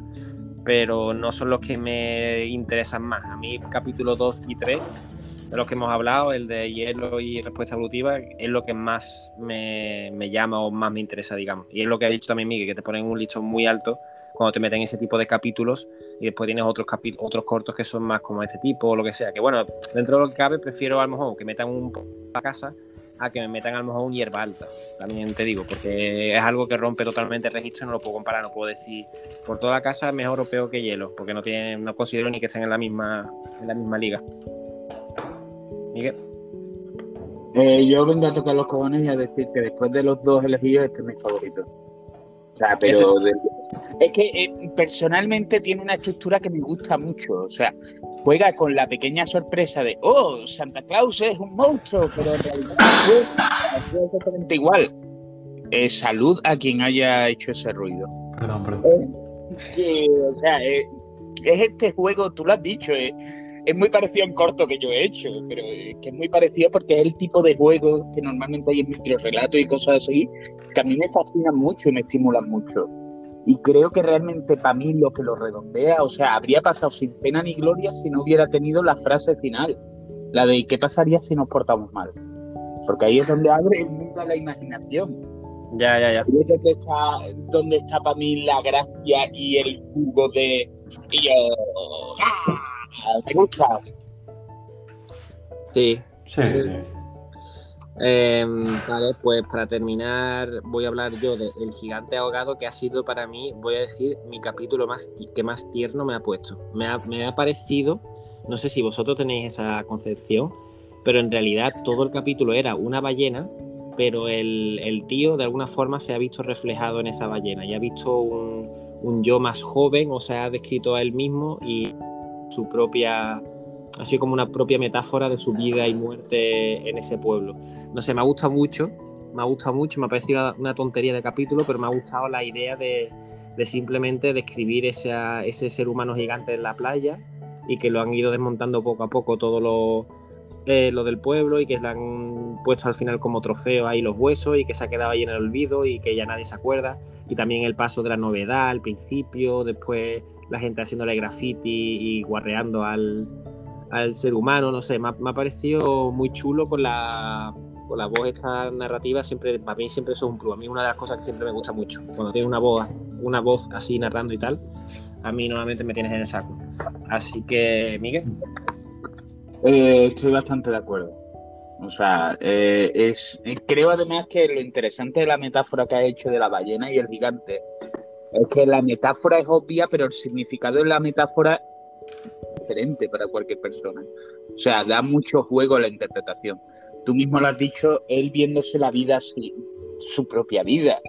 Pero no son los que me interesan más. A mí capítulo 2 y 3 de los que hemos hablado, el de hielo y respuesta evolutiva, es lo que más me, llama o más me interesa, digamos. Y es lo que ha dicho también Miguel, que te ponen un listón muy alto cuando te meten ese tipo de capítulos y después tienes otros, otros cortos que son más como este tipo o lo que sea. Que bueno, dentro de lo que cabe, prefiero a lo mejor que metan un a casa a que me metan a lo mejor un hierba alta, también te digo, porque es algo que rompe totalmente el registro, no lo puedo comparar, no puedo decir por toda la casa mejor o peor que hielo, porque no tienen, no considero ni que estén en la misma, en la misma liga. Eh, yo vengo a tocar los cojones y a decir que después de los dos elegidos, este es mi favorito. O sea, pero es que eh, personalmente tiene una estructura que me gusta mucho. O sea, juega con la pequeña sorpresa de, oh, Santa Claus es un monstruo, pero en realidad es exactamente igual. Eh, salud a quien haya hecho ese ruido. Perdón, perdón. o sea, es este juego, tú lo has dicho, es muy parecido a un corto que yo he hecho, pero que es muy parecido porque es el tipo de juego que normalmente hay en relatos y cosas así, que a mí me fascinan mucho y me estimulan mucho. Y creo que realmente para mí lo que lo redondea, o sea, habría pasado sin pena ni gloria si no hubiera tenido la frase final, la de ¿qué pasaría si nos portamos mal? Porque ahí es donde abre el mundo a la imaginación. Ya, ya, ya. Donde está, donde está para mí la gracia y el jugo de... Y yo, ¡ah! ¿Te gusta? Sí. Sí. Em, vale, pues para terminar voy a hablar yo de El gigante ahogado que ha sido para mí, voy a decir, mi capítulo más que más tierno me ha puesto. Me ha, me ha parecido, no sé si vosotros tenéis esa concepción, pero en realidad todo el capítulo era una ballena, pero el, el tío de alguna forma se ha visto reflejado en esa ballena y ha visto un, un yo más joven, o sea, ha descrito a él mismo y su propia, así como una propia metáfora de su vida y muerte en ese pueblo. No sé, me ha gustado mucho, me ha gustado mucho, me ha parecido una tontería de capítulo, pero me ha gustado la idea de, simplemente describir ese, ese ser humano gigante en la playa y que lo han ido desmontando poco a poco todo lo, eh, lo del pueblo y que le han puesto al final como trofeo ahí los huesos y que se ha quedado ahí en el olvido y que ya nadie se acuerda. Y también el paso de la novedad al principio, después la gente haciéndole graffiti y guarreando al, al ser humano, no sé, me ha, parecido muy chulo con la, con la voz esta narrativa, siempre, para mí siempre es un plus, a mí una de las cosas que siempre me gusta mucho, cuando tiene una voz, una voz así narrando y tal, a mí normalmente me tienes en el saco. Así que, Miguel. Eh, estoy bastante de acuerdo. O sea, eh, es, creo además que lo interesante de la metáfora que ha hecho de la ballena y el gigante es que la metáfora es obvia, pero el significado de la metáfora es diferente para cualquier persona. O sea, da mucho juego la interpretación. Tú mismo lo has dicho, él viéndose la vida así, su propia vida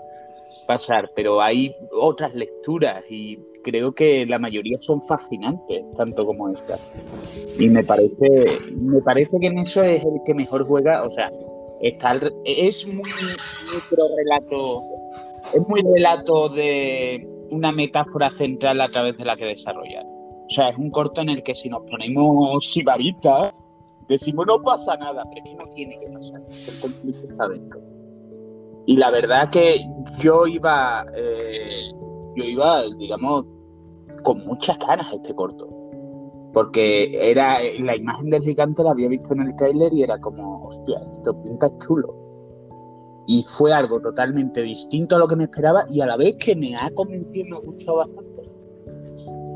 pasar, pero hay otras lecturas y creo que la mayoría son fascinantes, tanto como esta. Y me parece, me parece que en eso es el que mejor juega, o sea, está es muy micro relato, es muy relato de una metáfora central a través de la que desarrollar. O sea, es un corto en el que si nos ponemos sibaritas, decimos no pasa nada, pero es no tiene que pasar. Y la verdad que yo iba, eh, yo iba, digamos, con muchas ganas este corto. Porque era la imagen del gigante la había visto en el trailer y era como, hostia, esto pinta chulo. Y fue algo totalmente distinto a lo que me esperaba y a la vez que me ha convencido y me ha gustado bastante.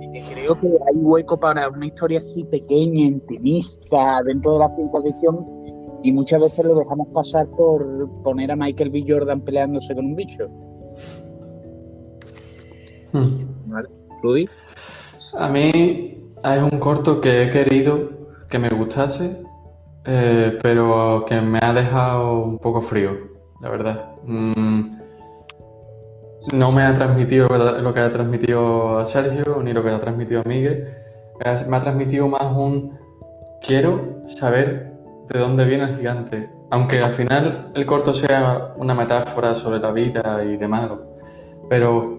Y que creo que hay hueco para una historia así pequeña, intimista, dentro de la ciencia ficción y muchas veces lo dejamos pasar por poner a Michael B. Jordan peleándose con un bicho. Hmm. Vale. Rudy. A mí es un corto que he querido que me gustase, eh, pero que me ha dejado un poco frío, la verdad. Mm, no me ha transmitido lo que ha transmitido a Sergio ni lo que ha transmitido a Miguel. Me ha transmitido más un quiero saber de dónde viene el gigante. Aunque al final el corto sea una metáfora sobre la vida y demás, pero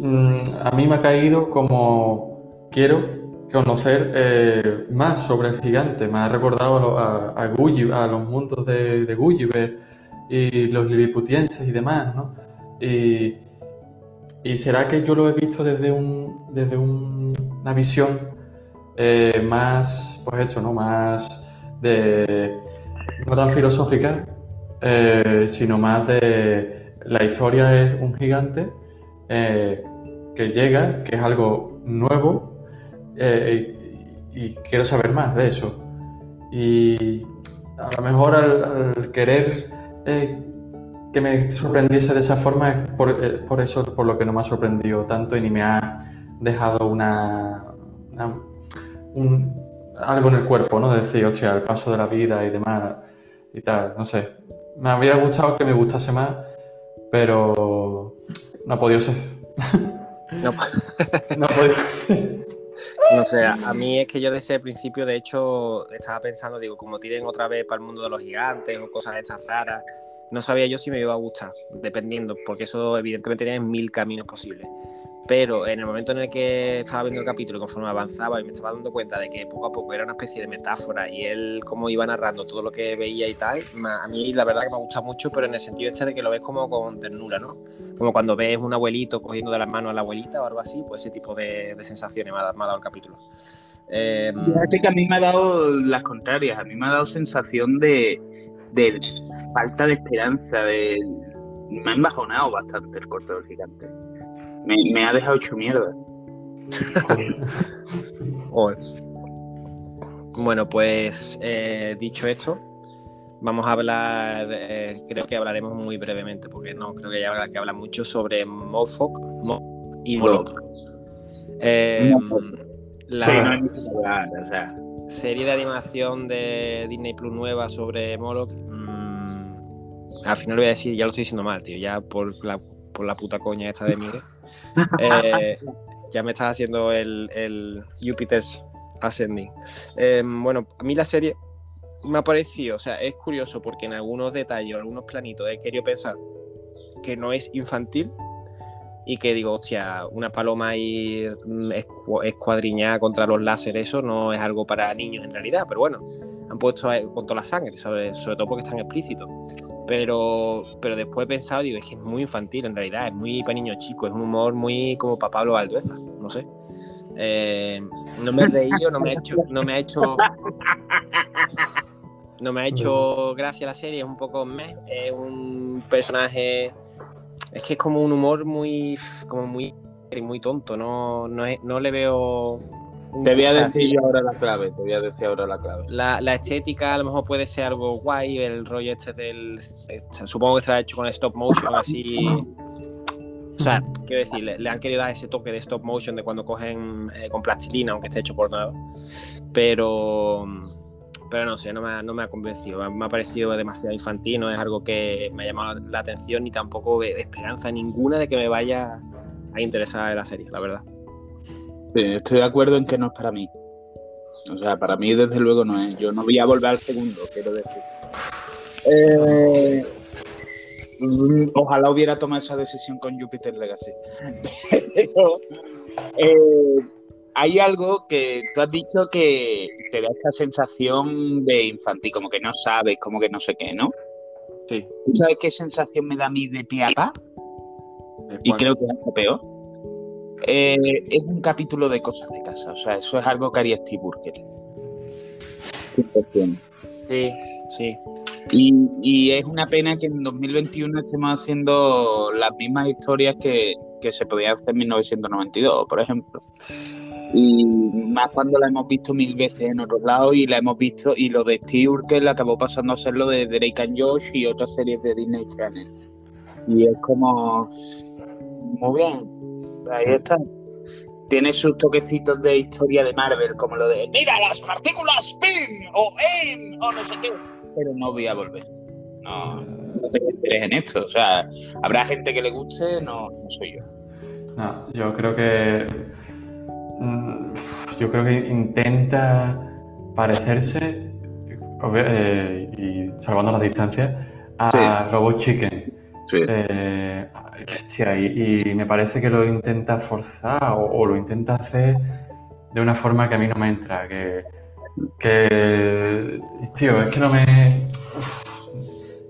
mm, a mí me ha caído como quiero conocer eh, más sobre el gigante. Me ha recordado a, a, a los mundos de, de, Gulliver y los liliputienses y demás, ¿no? Y, y, será que yo lo he visto desde, un, desde una visión eh, más, pues eso, ¿no? Más de no tan filosófica, eh, sino más de la historia es un gigante eh, que llega, que es algo nuevo eh, y, quiero saber más de eso. Y a lo mejor al, querer que me sorprendiese de esa forma es por, por, eso por lo que no me ha sorprendido tanto y ni me ha dejado una, un, algo en el cuerpo, ¿no? decir, hostia, el paso de la vida y demás y tal, no sé. Me hubiera gustado que me gustase más, pero no ha podido ser. No, no ha podido No sé, a mí es que yo desde el principio, de hecho, estaba pensando, digo, como tiren otra vez para el mundo de los gigantes o cosas estas raras, no sabía yo si me iba a gustar, dependiendo, porque eso evidentemente tiene mil caminos posibles pero en el momento en el que estaba viendo el capítulo, conforme avanzaba y me estaba dando cuenta de que poco a poco era una especie de metáfora y él como iba narrando todo lo que veía y tal, a mí la verdad que me gusta mucho, pero en el sentido este de que lo ves como con ternura, ¿no? Como cuando ves un abuelito cogiendo de las manos a la abuelita o algo así, pues ese tipo de, sensaciones me ha, dado el capítulo. Eh, Fíjate que a mí me ha dado las contrarias, a mí me ha dado sensación de, de falta de esperanza, de... me ha embajonado bastante el corto del gigante. Me, ha dejado hecho mierda. bueno, pues eh, dicho esto, vamos a hablar, eh, creo que hablaremos muy brevemente, porque no creo que haya que hablar mucho sobre Mofok y Moloch. Eh, la serie de animación de Disney Plus nueva sobre Moloch. Mm, al final voy a decir, ya lo estoy diciendo mal, tío, ya por la, por la puta coña esta de Miguel. Eh, ya me estás haciendo el, el Jupiter's Ascending. Em, bueno, a mí la serie me ha parecido, o sea, es curioso porque en algunos detalles, algunos planitos he querido pensar que no es infantil y que digo, hostia, una paloma ahí mm, escuadriñada contra los láseres, eso no es algo para niños en realidad, pero bueno, han puesto con toda la sangre, sobre, todo porque están explícitos. Pero, pero después he pensado, digo, es que es muy infantil en realidad, es muy para niños chicos, es un humor muy como para Pablo Valdueza. no sé. Eh, no me he reído, no me ha hecho, no me ha hecho, no me ha hecho gracia la serie, es un poco meh, es un personaje, es que es como un humor muy, como muy, muy tonto, no, no, no le veo. Te voy a decir yo ahora la clave, te voy a decir ahora la clave. la, la estética a lo mejor puede ser algo guay, el rollo este del. eh, Supongo que estará hecho con stop motion así. O sea, quiero decir, le, le han querido dar ese toque de stop motion de cuando cogen eh, con plastilina, aunque esté hecho por nada. Pero. Pero no sé, no me ha, no me ha convencido. Me ha parecido demasiado infantil, no es algo que me ha llamado la atención ni tampoco ve- esperanza ninguna de que me vaya a interesar la serie, la verdad. Estoy de acuerdo en que no es para mí. O sea, para mí desde luego no es. Yo no voy a volver al segundo, quiero decir. Eh, ojalá hubiera tomado esa decisión con Jupiter Legacy. Pero eh, hay algo que tú has dicho que te da esta sensación de infantil, como que no sabes, como que no sé qué, ¿no? Sí. ¿Tú sabes qué sensación me da a mí de pie a pa? y creo que es algo peor. Eh, es un capítulo de cosas de casa, o sea, eso es algo que haría Steve Burker. 100%. Sí, sí. Y, y es una pena que en 2021 estemos haciendo las mismas historias que, que se podían hacer en 1992, por ejemplo. Y más cuando la hemos visto mil veces en otros lados y la hemos visto, y lo de Steve Urkel acabó pasando a ser lo de Drake and Josh y otras series de Disney Channel. Y es como, muy bien, ahí está. Tiene sus toquecitos de historia de Marvel, como lo de ¡Mira las partículas spin! o AIM o no sé qué. Pero no voy a volver. No, no tengo interés en esto. O sea, habrá gente que le guste, no, no soy yo. No, yo creo que. mm, Yo creo que intenta parecerse, eh, y salvando las distancias, a Sí. Robot Chicken. Sí. Eh, hostia, y, y me parece que lo intenta forzar o, o lo intenta hacer de una forma que a mí no me entra. Que, que tío, es que no me.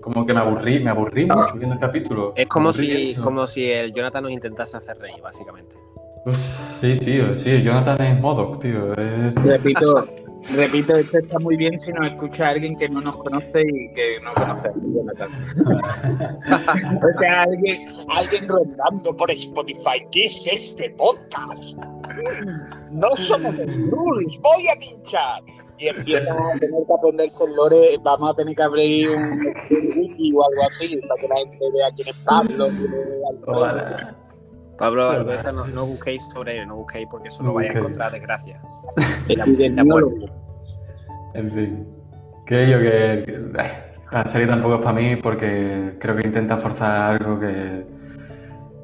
como que me aburrí, me aburrí mucho viendo el capítulo. Es como si, como si el Jonathan nos intentase hacer reír, básicamente. Pues sí, tío, sí, Jonathan es Modoc, tío. es- Repito, repito, esto está muy bien si nos escucha alguien que no nos conoce y que no conoce a Jonathan. o sea, alguien, alguien rondando por Spotify. ¿Qué es este podcast? No somos Rulis, voy a pinchar. Y empieza a tener que aprenderse el lore, vamos a tener que abrir un, un wiki o algo así para que la gente vea quién es Pablo, quién es. Ojalá. Pablo. Alberza, no, no busquéis sobre él, no busquéis porque eso No lo vais a encontrar desgracia. En fin. Que yo que. que, La serie tampoco es para mí porque creo que intenta forzar algo que.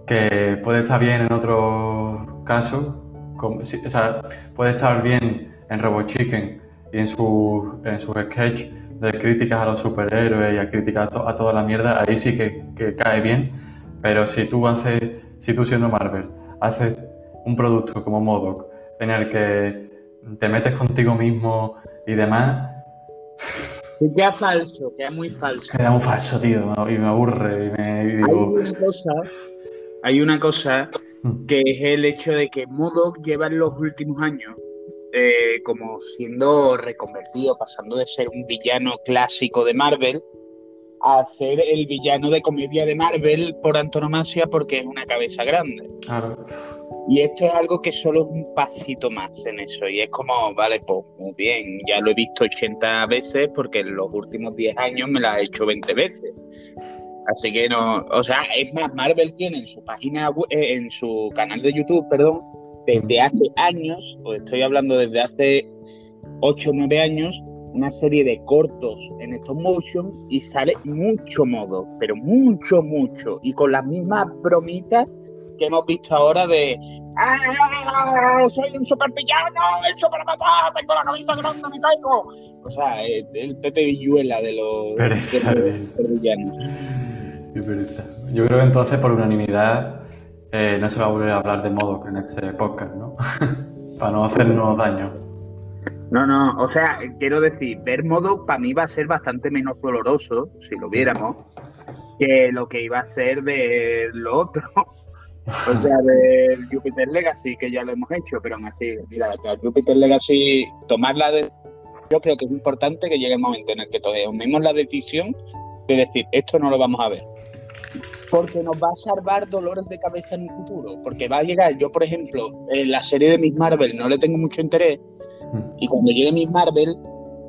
que puede estar bien en otros casos. como- sí, o sea, puede estar bien en Robot Chicken y en sus en sus sketch de críticas a los superhéroes y a críticas a, to- a toda la mierda. Ahí sí que, que cae bien. Pero si tú haces. Si tú siendo Marvel. Haces un producto como Modoc en el que te metes contigo mismo y demás, Que queda falso, queda muy falso. queda un falso, tío, y me aburre y me y Hay digo, una cosa, hay una cosa "Hmm, que es el hecho de que Modoc lleva en los últimos años eh, como siendo reconvertido, pasando de ser un villano clásico de Marvel a ser el villano de comedia de Marvel por antonomasia porque es una cabeza grande. claro, Y esto es algo que solo es un pasito más en eso. Y es como, vale, pues muy bien, ya lo he visto 80 veces porque en los últimos 10 años me la he hecho 20 veces. Así que no, o sea, es más, Marvel tiene en su página, eh, en su canal de YouTube, perdón, desde hace años, os estoy hablando desde hace 8 o 9 años, una serie de cortos en stop motion y sale mucho modo, pero mucho, mucho. Y con las mismas bromitas que hemos visto ahora de ¡Ah! ¡Soy un supervillano! ¡Hecho para matar! ¡Tengo la cabeza grande! ¡Me caigo! O sea, el, el Pepe Villuela de los, los supervillanos. qué pereza. Yo creo que entonces por unanimidad eh, no se va a volver a hablar de Modoc en este podcast, ¿no? Para no hacernos daño. No, no, o sea, quiero decir, ver modo para mí va a ser bastante menos doloroso, si lo viéramos, que lo que iba a ser de lo otro. O sea, de Jupiter Legacy, que ya lo hemos hecho, pero aún así, mira, Jupiter Legacy, tomarla de... Yo creo que es importante que llegue el momento en el que tomemos la decisión de decir, esto no lo vamos a ver. Porque nos va a salvar dolores de cabeza en un futuro. Porque va a llegar, yo por ejemplo, en la serie de Miss Marvel no le tengo mucho interés. Y cuando llegue Miss Marvel,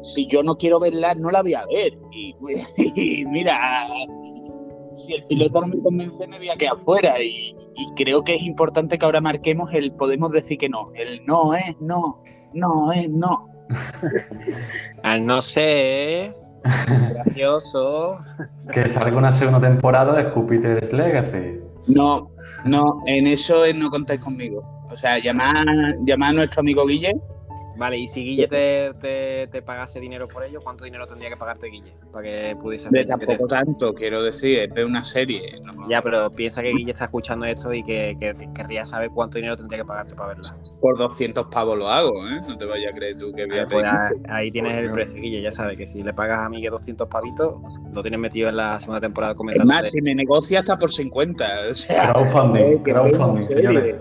si yo no quiero verla, no la voy a ver. Y, mira, si el piloto no me convence, me voy a quedar fuera. Y, creo que es importante que ahora marquemos el podemos decir que no. El no es no, no es no. Al no ser gracioso. que salga una segunda temporada de Jupiter's Legacy. No, no, en eso no contáis conmigo. O sea, llamad, llamad a nuestro amigo Guille Vale, y si Guille te, te, pagase dinero por ello, ¿cuánto dinero tendría que pagarte Guille? Para que pudiese De tampoco tanto, quiero decir, es de una serie. Ya, pero piensa que Guille está escuchando esto y que, querría saber cuánto dinero tendría que pagarte para verla. Por 200 pavos lo hago, ¿eh? No te vayas a creer tú que voy a pues ahí tienes el precio, Guille, ya sabes que si le pagas a Miguel 200 pavitos, lo tienes metido en la segunda temporada comentando. Es más, si me negocia hasta por 50. O sea, crowdfunding, crowdfunding, señores.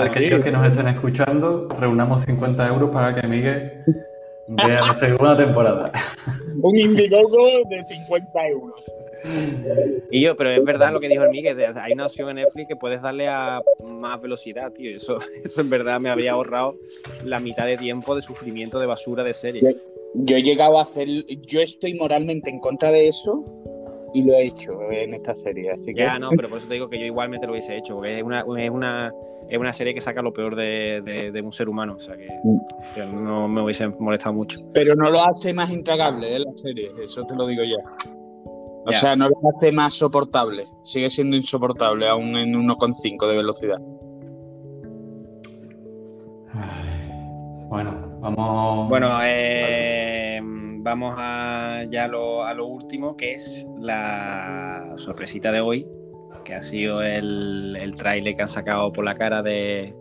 Aquellos que nos estén escuchando, reunamos 50 euros para que Miguel vea la segunda temporada. Un Indiegogo de 50 euros. Y yo, pero es verdad lo que dijo el Miguel, hay una opción en Netflix que puedes darle a más velocidad, tío. Eso, eso en verdad me habría ahorrado la mitad de tiempo de sufrimiento de basura de serie. Yo, he llegado a hacer, yo estoy moralmente en contra de eso y lo he hecho en esta serie, así que... Ya, no, pero por eso te digo que yo igualmente lo hubiese hecho, porque es una, es una es una serie que saca lo peor de, un ser humano, o sea que, mm. no me hubiese molestado mucho. Pero no lo hace más intragable de ¿eh? la serie, eso te lo digo ya. O sea, no lo hace más soportable, sigue siendo insoportable aún en 1,5 de velocidad. Bueno, vamos. Bueno, eh, vamos a ya a lo último, que es la sorpresita de hoy, que ha sido el, el trailer que han sacado por la cara de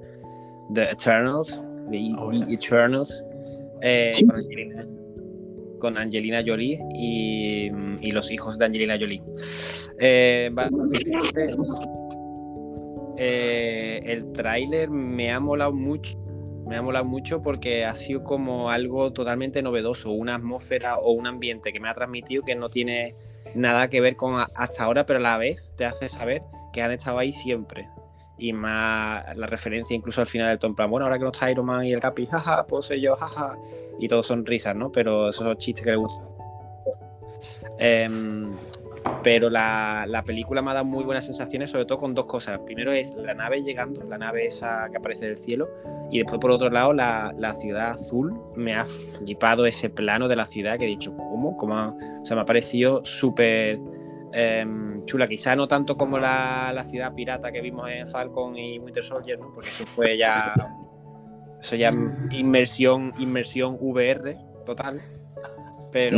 The Eternals, de oh, Eternals, eh, con, Angelina, Jolie y, y, los hijos de Angelina Jolie. Eh, eh, el tráiler me ha molado mucho. Me ha molado mucho porque ha sido como algo totalmente novedoso, una atmósfera o un ambiente que me ha transmitido que no tiene nada que ver con hasta ahora, pero a la vez te hace saber que han estado ahí siempre. Y más la referencia incluso al final del Tom Plan, bueno, ahora que no está Iron Man y el Capi, jaja, pues yo, jaja, y todos son risas, ¿no? Pero esos chistes que le gustan. Em, pero la, la, película me ha dado muy buenas sensaciones, sobre todo con dos cosas. Primero es la nave llegando, la nave esa que aparece del cielo, y después por otro lado la, la ciudad azul. Me ha flipado ese plano de la ciudad que he dicho, ¿cómo? ¿Cómo? O sea, me ha parecido súper em, chula. Quizá no tanto como la, la, ciudad pirata que vimos en Falcon y Winter Soldier, ¿no? porque eso fue ya, eso ya inmersión, inmersión VR total. Pero,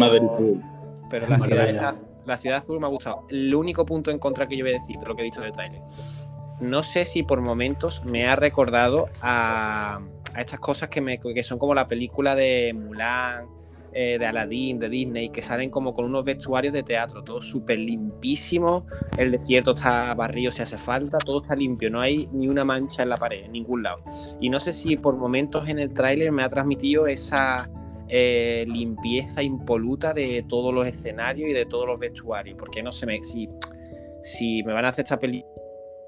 pero la ciudad está la ciudad azul me ha gustado. El único punto en contra que yo voy a decir de lo que he dicho del trailer. No sé si por momentos me ha recordado a, estas cosas que, me, que son como la película de Mulan, eh, de Aladdin, de Disney, que salen como con unos vestuarios de teatro, todo súper limpísimo, el desierto está barrido si hace falta, todo está limpio, no hay ni una mancha en la pared, en ningún lado. Y no sé si por momentos en el tráiler me ha transmitido esa, eh, limpieza impoluta de todos los escenarios y de todos los vestuarios. Porque no se me. Si, si me van a hacer esta película,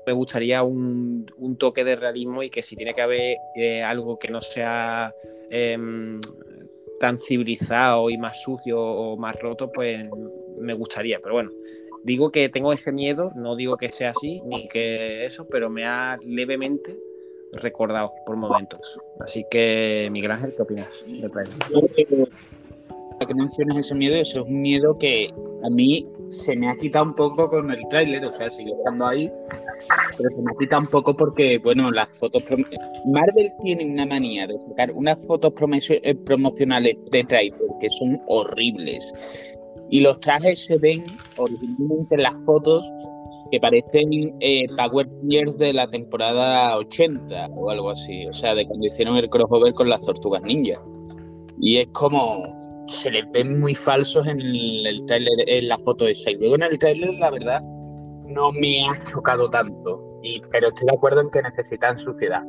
me gustaría un, toque de realismo y que si tiene que haber eh, algo que no sea em, tan civilizado y más sucio o más roto, pues me gustaría. Pero bueno, digo que tengo ese miedo, no digo que sea así, ni que eso, pero me ha levemente recordado por momentos. Así que, Miguel Ángel, ¿qué opinas del Que mencionas ese miedo, eso es un miedo que a mí se me ha quitado un poco con el tráiler, o sea, sigue estando ahí, pero se me ha quitado un poco porque, bueno, las fotos... Marvel tiene una manía de sacar unas fotos eh, promocionales de tráiler que son horribles. Y los trajes se ven originalmente en las fotos que parecen eh, Power Rangers de la temporada 80 o algo así, o sea, de cuando hicieron el crossover con las tortugas ninja. Y es como se les ven muy falsos en el, trailer, en la foto esa. Y luego en el trailer, la verdad, no me ha chocado tanto. y, pero estoy de acuerdo en que necesitan suciedad.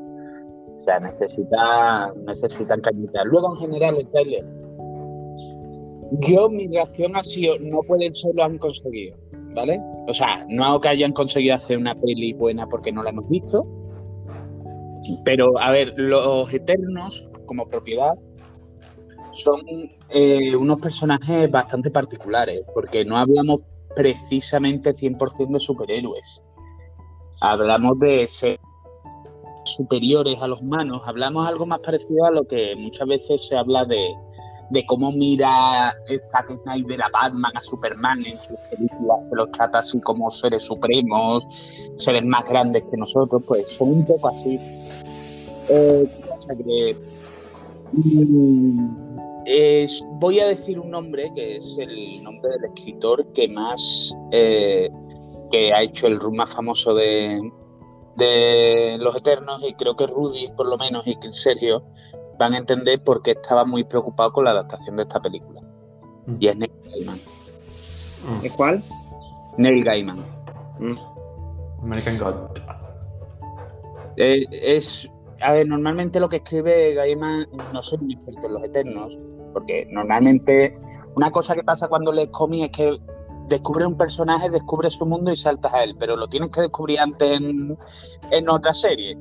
O sea, necesitan, necesitan cañitas. Luego, en general, el trailer. Yo, mi reacción ha sido, no pueden ser, lo han conseguido, ¿vale? O sea, no que hayan conseguido hacer una peli buena porque no la hemos visto, pero, a ver, los Eternos, como propiedad, son eh, unos personajes bastante particulares, porque no hablamos precisamente 100% de superhéroes. Hablamos de ser superiores a los humanos, hablamos algo más parecido a lo que muchas veces se habla de, de cómo mira Zack Snyder a Batman, a Superman en sus películas, que los trata así como seres supremos, seres más grandes que nosotros, pues son un poco así. Eh, mm, voy a decir un nombre que es el nombre del escritor que más eh, que ha hecho el run más famoso de, de Los Eternos y creo que Rudy por lo menos y Sergio van a entender por qué estaba muy preocupado con la adaptación de esta película. Mm. Y es Neil Gaiman. Mm. ¿Es cuál? Neil Gaiman. Mm. American God. Eh, es a ver, normalmente lo que escribe Gaiman, no soy un experto en los eternos, porque normalmente una cosa que pasa cuando lees cómics es que descubres un personaje, descubres su mundo y saltas a él, pero lo tienes que descubrir antes en, en otra serie.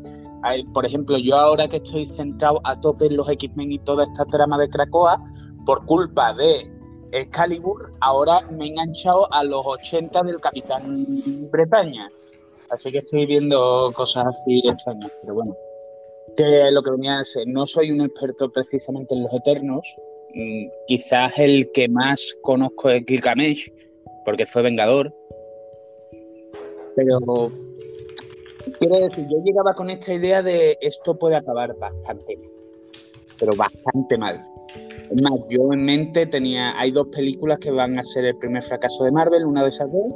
Por ejemplo, yo ahora que estoy centrado a tope en los X-Men y toda esta trama de Krakoa, por culpa de Excalibur, ahora me he enganchado a los 80 del Capitán Bretaña. Así que estoy viendo cosas así extrañas, pero bueno. Que lo que venía a ser, no soy un experto precisamente en los Eternos, mm, quizás el que más conozco es Gilgamesh, porque fue Vengador, pero quiero decir, yo llegaba con esta idea de esto puede acabar bastante mal, pero bastante mal. Es más, yo en mente tenía, hay dos películas que van a ser el primer fracaso de Marvel, una de esas dos.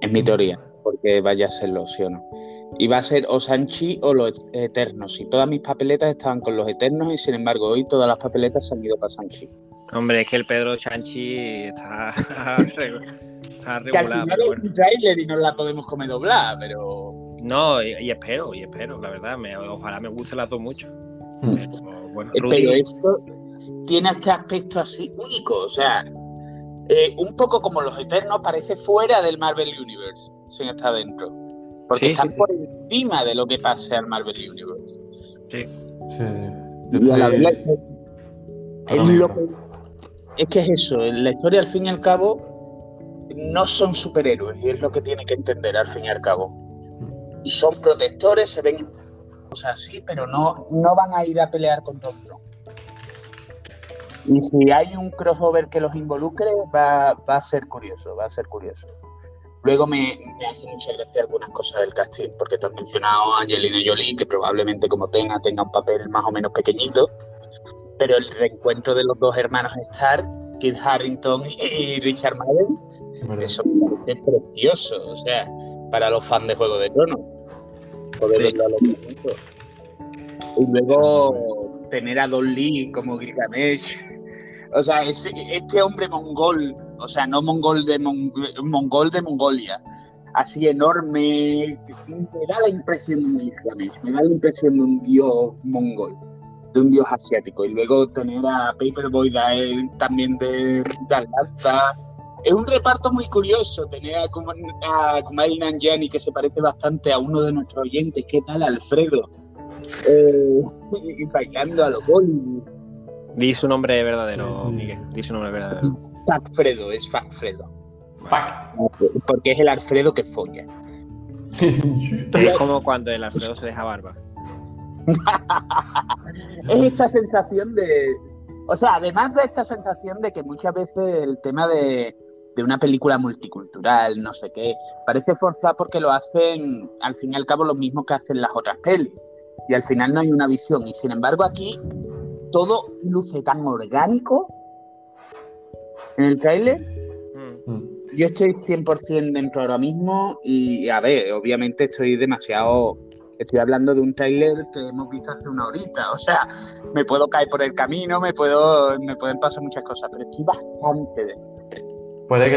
Es mi teoría, porque vaya a serlo, sí o no. Iba a ser o Sanchi o los Eternos. Y todas mis papeletas estaban con los Eternos y sin embargo hoy todas las papeletas han ido para Sanchi. Hombre, es que el Pedro Sanchi está, está regular. Que al final es un trailer y no la podemos comer doblada, pero... No, y, espero, y espero, la verdad. Me, ojalá me guste las dos mucho. Hmm. Pero, esto tiene este aspecto así único, o sea, eh, un poco como los Eternos, parece fuera del Marvel Universe, sin estar dentro. Porque están por encima de lo que pase al Marvel Universe. Sí. sí. Y a la vez es, lo que, es que es eso, la historia al fin y al cabo no son superhéroes y es lo que tiene que entender al fin y al cabo. Son protectores, se ven cosas así, pero no, no van a ir a pelear contra otro. Y si hay un crossover que los involucre, va, va a ser curioso, va a ser curioso. Luego me, me, hace mucha gracia algunas cosas del casting, porque te has mencionado a Angelina Jolie, que probablemente como tenga, tenga un papel más o menos pequeñito, pero el reencuentro de los dos hermanos Stark, Kit Harrington y Richard Madden, eso me parece precioso, o sea, para los fans de Juego de Tronos, poder los Y luego tener a Don Lee como Gilgamesh. O sea, este hombre mongol, o sea, no mongol de, mongol de Mongolia, así enorme, me da la impresión de me da la impresión de un dios mongol, de un dios asiático. Y luego tener a Paperboy también de, de Es un reparto muy curioso tener a, a Kumail Nanjiani que se parece bastante a uno de nuestros oyentes. ¿Qué tal, Alfredo? Eh, bailando a los Bollywood Di su nombre verdadero, Miguel. Di su nombre verdadero. Facfredo, es Facfredo. Porque es el Alfredo que folla. es como cuando el Alfredo se deja barba. es esta sensación de. O sea, además de esta sensación de que muchas veces el tema de, de una película multicultural, no sé qué, parece forzar porque lo hacen al fin y al cabo lo mismo que hacen las otras pelis. Y al final no hay una visión. Y sin embargo, aquí todo luce tan orgánico en el trailer. Mm. Yo estoy 100% dentro ahora mismo y, a ver, obviamente estoy demasiado... Estoy hablando de un trailer que hemos visto hace una horita, o sea, me puedo caer por el camino, me puedo me pueden pasar muchas cosas, pero estoy bastante dentro. Puede que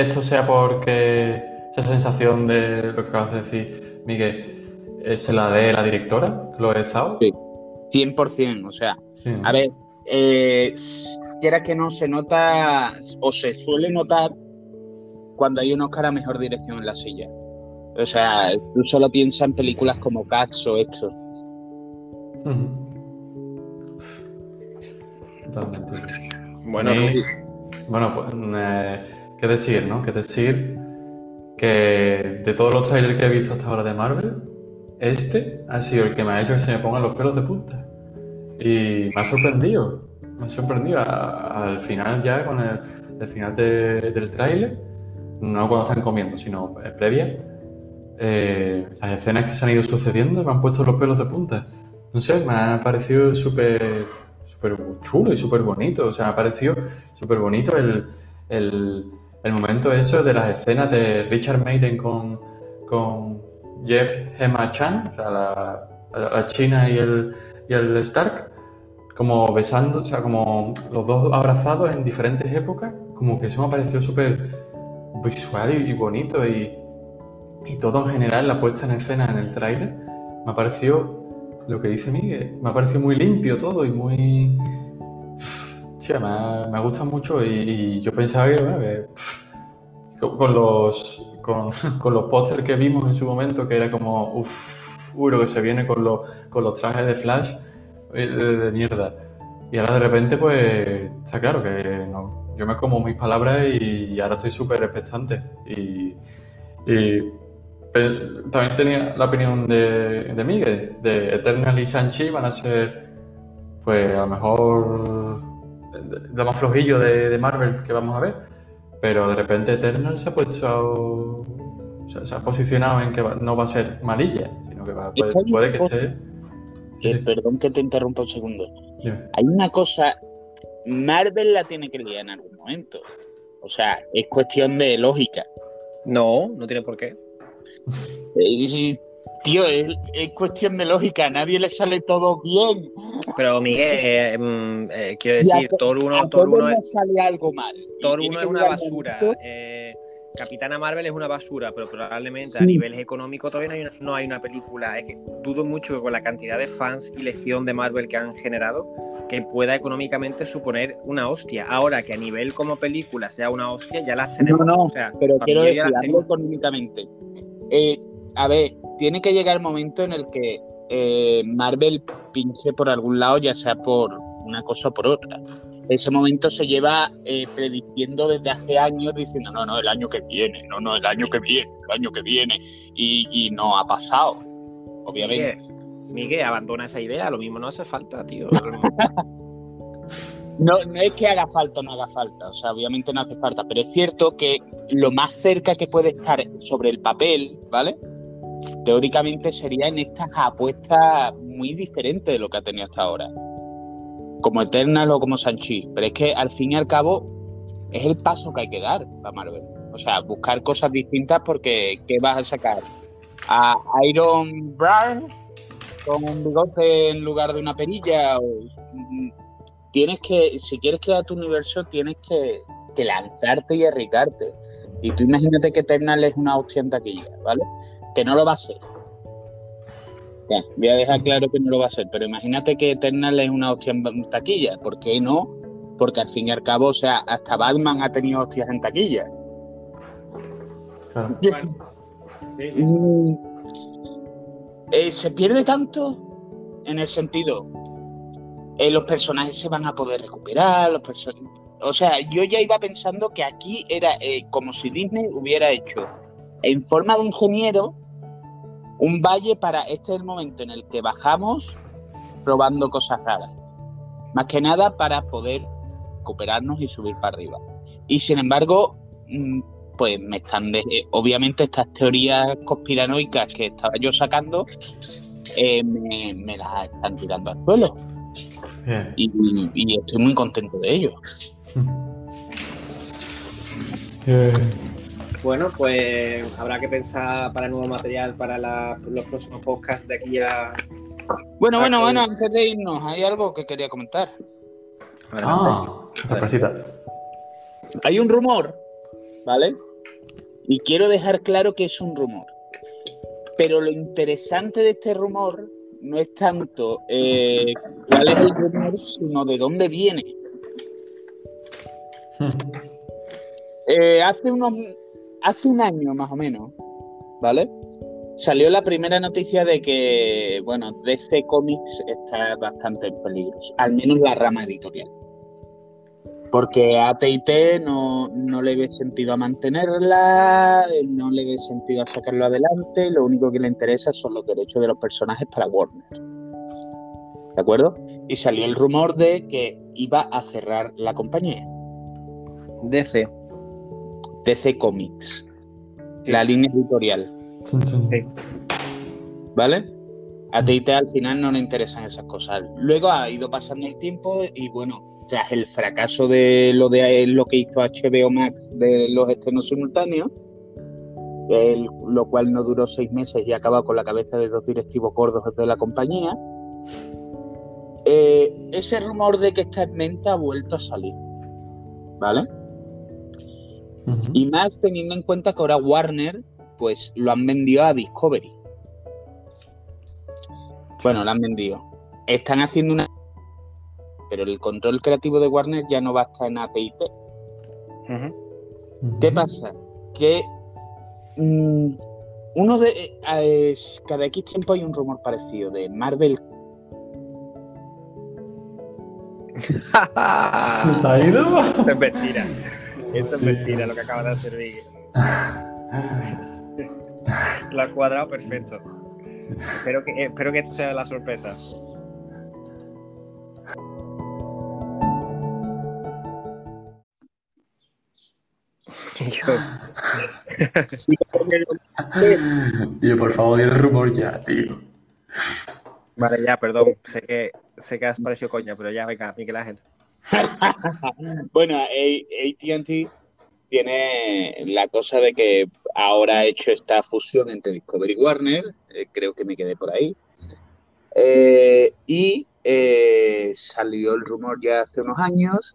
esto sea porque esa sensación de lo que acabas de decir, Miguel, ¿se la de la directora, Chloe Zhao? Sí. 100%, o sea, a ver, eh, quiera que no se nota o se suele notar cuando hay un Oscar a mejor dirección en la silla. O sea, tú solo piensas en películas como Cats o esto. Bueno, bueno, pues, eh, ¿qué decir, no? ¿Qué decir? Que de todos los trailers que he visto hasta ahora de Marvel, este ha sido el que me ha hecho que se me pongan los pelos de punta. Y me ha sorprendido. Me ha sorprendido. al final ya, con el, final del tráiler, no cuando están comiendo, sino previa, eh, las escenas que se han ido sucediendo me han puesto los pelos de punta. No sé, me ha parecido súper súper chulo y súper bonito. O sea, me ha parecido súper bonito el, el, momento eso de las escenas de Richard Maiden con, con Jeff Emma Chan, o sea, la, la China y el, y el Stark, como besando, o sea, como los dos abrazados en diferentes épocas, como que eso me ha parecido súper visual y, bonito y, y, todo en general, la puesta en escena en el tráiler, me ha parecido lo que dice Miguel, me ha parecido muy limpio todo y muy... Sí, me, me gusta mucho y, yo pensaba que, bueno, que con los con, con los pósters que vimos en su momento, que era como, uff, lo que se viene con, los, con los trajes de Flash eh, de, mierda. Y ahora de repente, pues, está claro que no, yo me como mis palabras y, ahora estoy súper expectante. Y, también tenía la opinión de, de Miguel, de Eternal y Shang-Chi van a ser, pues, a lo mejor de, más flojillo de, de Marvel que vamos a ver pero de repente Eternal se ha puesto. Se, ha posicionado en que no va a ser malilla, sino que va, puede, que esté. Eh, perdón que te interrumpa un segundo. Hay una cosa. Marvel la tiene que liar en algún momento. O sea, es cuestión de lógica. No, no tiene por qué. Eh, tío, es, cuestión de lógica, a nadie le sale todo bien. Pero Miguel, eh, mm, eh, quiero decir, Thor 1, Thor 1 es, sale algo mal. Thor 1 es una basura. Eh, Capitana Marvel es una basura, pero probablemente a nivel económico todavía no hay, una, película. Es que dudo mucho que con la cantidad de fans y legión de Marvel que han generado, que pueda económicamente suponer una hostia. Ahora que a nivel como película sea una hostia, ya las tenemos. No, no, o sea, pero quiero decir, algo económicamente. a ver, tiene que llegar el momento en el que eh, Marvel pinche por algún lado, ya sea por una cosa o por otra. Ese momento se lleva eh, prediciendo desde hace años, diciendo, no, no, el año que viene, no, no, el año que viene, el año que viene, y, no ha pasado, obviamente. Miguel, abandona esa idea, lo mismo no hace falta, tío. No, no es que haga falta o no haga falta, o sea, obviamente no hace falta, pero es cierto que lo más cerca que puede estar sobre el papel, ¿vale? teóricamente sería en estas apuestas muy diferentes de lo que ha tenido hasta ahora. Como Eternal o como Sanchi. Pero es que al fin y al cabo es el paso que hay que dar para Marvel. O sea, buscar cosas distintas porque ¿qué vas a sacar? ¿A Iron Brown con un bigote en lugar de una perilla? Tienes que, si quieres crear tu universo, tienes que, que lanzarte y arriesgarte. Y tú imagínate que Eternal es una hostia en taquilla, ¿vale? que no lo va a hacer. voy a dejar claro que no lo va a hacer, pero imagínate que Eternal es una hostia en taquilla. ¿Por qué no? Porque al fin y al cabo, o sea, hasta Batman ha tenido hostias en taquilla. Mm, eh, se pierde tanto en el sentido, eh, los personajes se van a poder recuperar, los o sea, yo ya iba pensando que aquí era eh, como si Disney hubiera hecho en forma de ingeniero un valle para, este es el momento en el que bajamos probando cosas raras. Más que nada para poder recuperarnos y subir para arriba. Y sin embargo, mm, pues me están, de, obviamente estas teorías conspiranoicas que estaba yo sacando, eh, me, las están tirando al suelo. Y, estoy muy contento de ello. Bueno, pues habrá que pensar para nuevo material para los próximos podcasts de aquí a. Bueno, bueno, bueno, antes de irnos, hay algo que quería comentar. Ah, sorpresita. Hay un rumor, ¿vale? Y quiero dejar claro que es un rumor. Pero lo interesante de este rumor no es tanto eh, cuál es el rumor, sino de dónde viene. Eh, hace unos hace un año más o menos, ¿vale? Salió la primera noticia de que, bueno, DC Comics está bastante en peligro, al menos la rama editorial. Porque a AT&T no, no le ve sentido a mantenerla, no le ve sentido a sacarlo adelante, lo único que le interesa son los derechos de los personajes para Warner. ¿De acuerdo? Y salió el rumor de que iba a cerrar la compañía. DC. DC Comics. La línea editorial. ¿Vale? A T&T al final no le interesan esas cosas. Luego ha ido pasando el tiempo y bueno, tras el fracaso de lo de lo que hizo HBO Max de los estrenos simultáneos, lo cual no duró seis meses y acaba con la cabeza de dos directivos gordos de la compañía. Eh, ese rumor de que está en venta ha vuelto a salir. ¿Vale? Y más teniendo en cuenta que ahora Warner, pues lo han vendido a Discovery. Bueno, lo han vendido. Están haciendo una. Pero el control creativo de Warner ya no va a estar en ATT. ¿Qué pasa? Que mm, uno de. Eh, cada X tiempo hay un rumor parecido de Marvel. ¿Se ha ido? Eso es mentira. Eso es mentira lo que acaba de hacer Vicky. Lo ha cuadrado perfecto. Espero que, espero que esto sea la sorpresa. tío, por favor, di el rumor ya, tío. Vale, ya, perdón. Sé que, sé que has parecido coña, pero ya, venga, Miguel Ángel. bueno, ATT tiene la cosa de que ahora ha hecho esta fusión entre Discovery y Warner, eh, creo que me quedé por ahí, eh, y eh, salió el rumor ya hace unos años,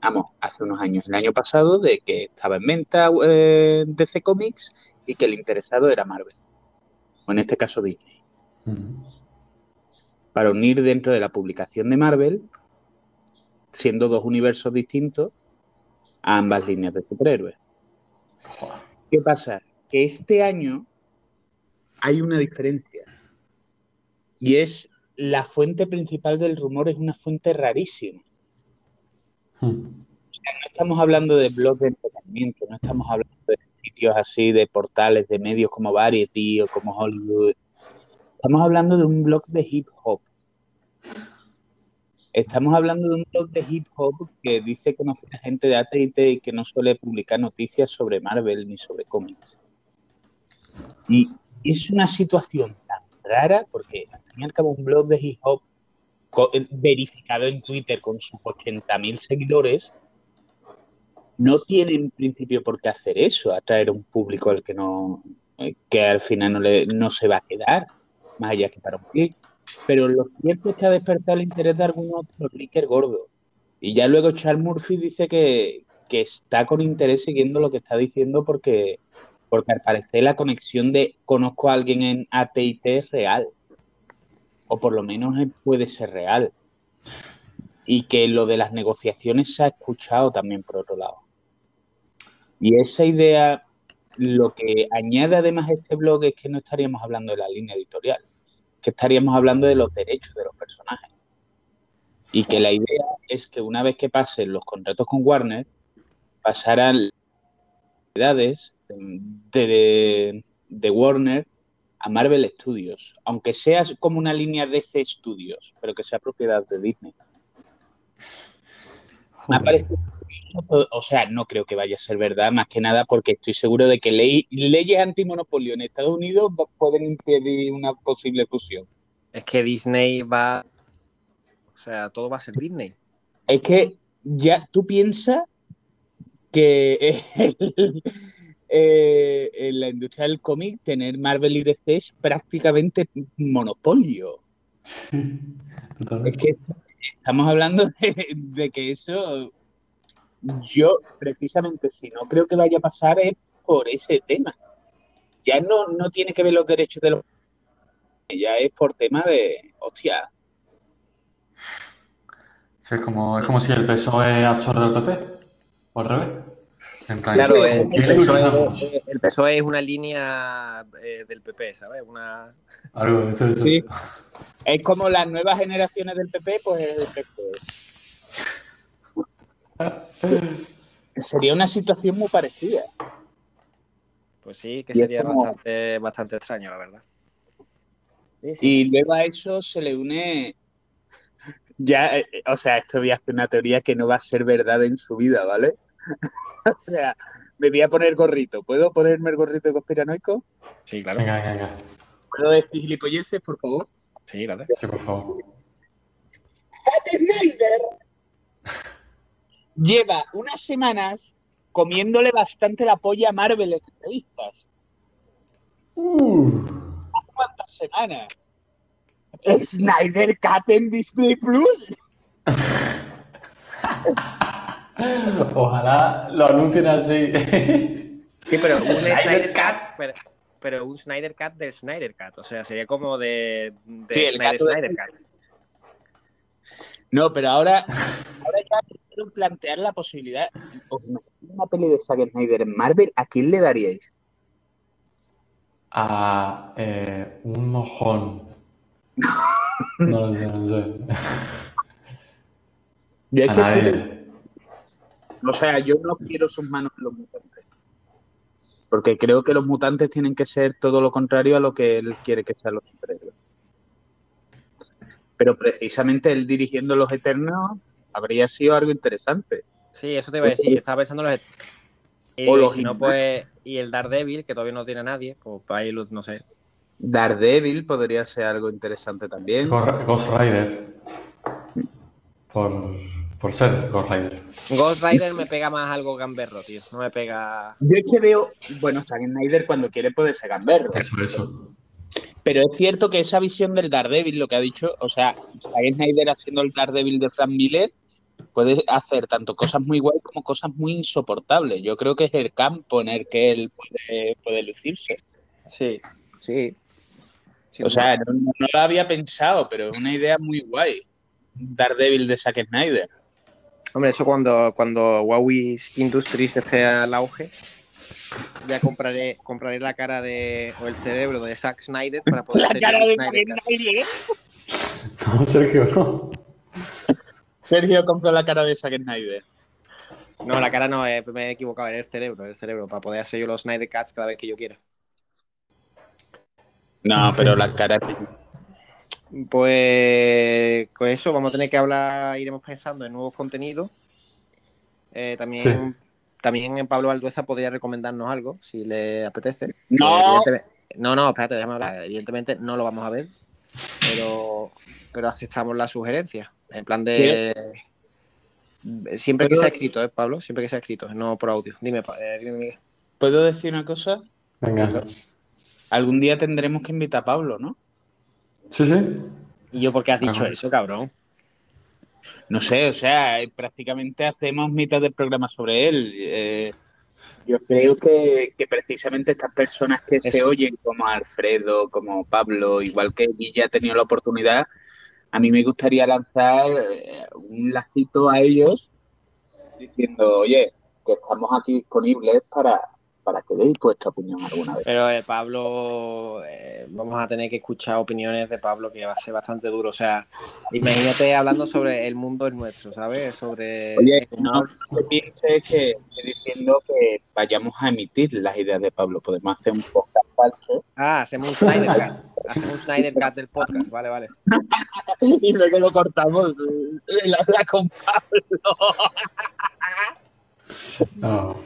vamos, hace unos años, el año pasado, de que estaba en venta DC Comics y que el interesado era Marvel, o en este caso Disney. Para unir dentro de la publicación de Marvel siendo dos universos distintos a ambas líneas de superhéroes. ¿Qué pasa? Que este año hay una diferencia. Y es la fuente principal del rumor es una fuente rarísima. Hmm. no estamos hablando de blogs de entretenimiento, no estamos hablando de sitios así, de portales, de medios como Variety o como Hollywood. Estamos hablando de un blog de hip hop. Estamos hablando de un blog de hip hop que dice conocer a gente de AT&T y que no suele publicar noticias sobre Marvel ni sobre cómics. Y es una situación tan rara porque al fin y al cabo un blog de hip hop verificado en Twitter con sus 80.000 seguidores no tiene en principio por qué hacer eso, atraer a un público al que no eh, que al final no, le, no se va a quedar, más allá que para un clic pero lo cierto es que ha despertado el interés de algunos de los leakers gordos. Y ya luego Charles Murphy dice que, está con interés siguiendo lo que está diciendo porque, porque al parecer la conexión de conozco a alguien en ATT es real. O por lo menos puede ser real. Y que lo de las negociaciones se ha escuchado también por otro lado. Y esa idea, lo que añade además este blog es que no estaríamos hablando de la línea editorial que estaríamos hablando de los derechos de los personajes. Y que la idea es que una vez que pasen los contratos con Warner, pasarán las de, de Warner a Marvel Studios, aunque sea como una línea DC Studios, pero que sea propiedad de Disney. Me ha parecido o sea, no creo que vaya a ser verdad, más que nada porque estoy seguro de que ley, leyes antimonopolio en Estados Unidos pueden impedir una posible fusión. Es que Disney va, o sea, todo va a ser Disney. Es que ya tú piensas que eh, en la industria del cómic tener Marvel y DC es prácticamente monopolio. Es que estamos hablando de que eso yo precisamente si no creo que vaya a pasar es por ese tema. Ya no, no tiene que ver los derechos de los ya es por tema de hostia. Es como, es como si el PSOE absorbe el PP. O al revés. En plan, Claro, ¿con el, el PSOE, luchamos? el PSOE es una línea eh, del PP, ¿sabes? Una... Algo, eso, eso. Sí. Es como las nuevas generaciones del PP, pues es el PP. Sería una situación muy parecida. Pues sí, que Y sería como- bastante, bastante extraño, la verdad. Sí, sí. Y luego a eso se le une. Ya, eh, o sea, esto voy a hacer una teoría que no va a ser verdad en su vida, ¿vale? o sea, me voy a poner gorrito. ¿Puedo ponerme el gorrito de conspiranoico? Sí, claro. Venga, venga, venga. ¿Puedo decir gilipolleces, por favor? Sí, claro. Sí, por favor. Zack Snyder lleva unas semanas comiéndole bastante la polla a Marvel en entrevistas. ¿Cuántas semanas? Snyder Cut en Disney Plus. Ojalá lo anuncien así. Sí, pero un Snyder Snyder Cut, pero, pero un Snyder Cut del Snyder Cut. O sea, sería como de, de Sí, el Snyder, gato de- Snyder Cut. No, pero ahora, ahora ya quiero plantear la posibilidad. ¿Os imagináis una peli de Zack Snyder en Marvel? ¿A quién le daríais? A eh, un mojón. No lo sé, no lo sé. Yo es A que estoy- nadie. O sea, yo no quiero sus manos en los mutantes. Porque creo que los mutantes tienen que ser todo lo contrario a lo que él quiere que sean los superhéroes. Pero precisamente él dirigiendo los Eternos habría sido algo interesante. Sí, eso te iba a decir. Estaba pensando en los. Y, O los si no, pues. Y el Daredevil, que todavía no tiene nadie. Pues ahí, no sé. Daredevil podría ser algo interesante también. Ghost Ghost Rider. Por, por ser Ghost Rider. Ghost Rider me pega más algo gamberro, tío. No me pega. Yo es que veo, bueno, Zack Snyder cuando quiere puede ser gamberro. Eso, eso. Pero es cierto que esa visión del Daredevil, lo que ha dicho, o sea, Zack Snyder haciendo el Daredevil de Frank Miller, puede hacer tanto cosas muy guay como cosas muy insoportables. Yo creo que es el campo en el que él puede, puede lucirse. Sí, sí. Sí, O sea, no, no lo había pensado, pero es una idea muy guay. Un Daredevil de Zack Snyder. Hombre, eso cuando, cuando Huawei Industries esté al auge, ya compraré, compraré la cara de, o el cerebro de Zack Snyder para poder La cara de Snyder. Snyder. No, Sergio, no. Sergio compró la cara de Zack Snyder. No, la cara no, eh, me he equivocado, era el cerebro, el cerebro, para poder hacer yo los Snyder Cuts cada vez que yo quiera. No, pero la cara Pues con eso vamos a tener que hablar, iremos pensando en nuevos contenidos. Eh, también, también en Pablo Aldueza podría recomendarnos algo, si le apetece. No. No, no, espérate, déjame hablar. Evidentemente no lo vamos a ver, pero, pero aceptamos la sugerencia. En plan de. Siempre que sea escrito, ¿eh, Pablo? Siempre que sea escrito, no por audio. Dime, eh, dime Miguel. ¿Puedo decir una cosa? Venga. Algún día tendremos que invitar a Pablo, ¿no? Sí, sí. ¿Y yo por qué has dicho Ajá. eso, cabrón? No sé, o sea, eh, prácticamente hacemos mitad del programa sobre él. Eh, yo creo que, que precisamente estas personas que se oyen, como Alfredo, como Pablo, igual que Guilla ha tenido la oportunidad, a mí me gustaría lanzar eh, un lacito a ellos diciendo, oye, que estamos aquí disponibles para, para que deis vuestra opinión alguna vez. Pero eh, Pablo, eh, vamos a tener que escuchar opiniones de Pablo que va a ser bastante duro. O sea, imagínate hablando sobre el mundo es nuestro, ¿sabes? Sobre Oye, no te pienses que estoy diciendo que vayamos a emitir las ideas de Pablo. Podemos hacer un podcast falso Ah, hacemos un Snyder Cut. Hacemos un Snyder Cut del podcast, vale, vale. y luego lo cortamos eh, la, la con Pablo. No.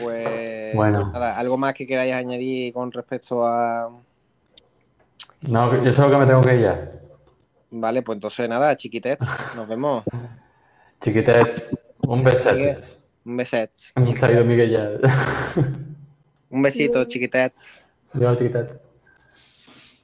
Pues Bueno. nada, algo más que queráis añadir con respecto a. No, yo solo que me tengo que ir ya. Vale, pues entonces nada, chiquitets, nos vemos. Chiquitets, un besete. Un beset. Hemos salido Miguel ya. Un besito, chiquitets. Chiquitets.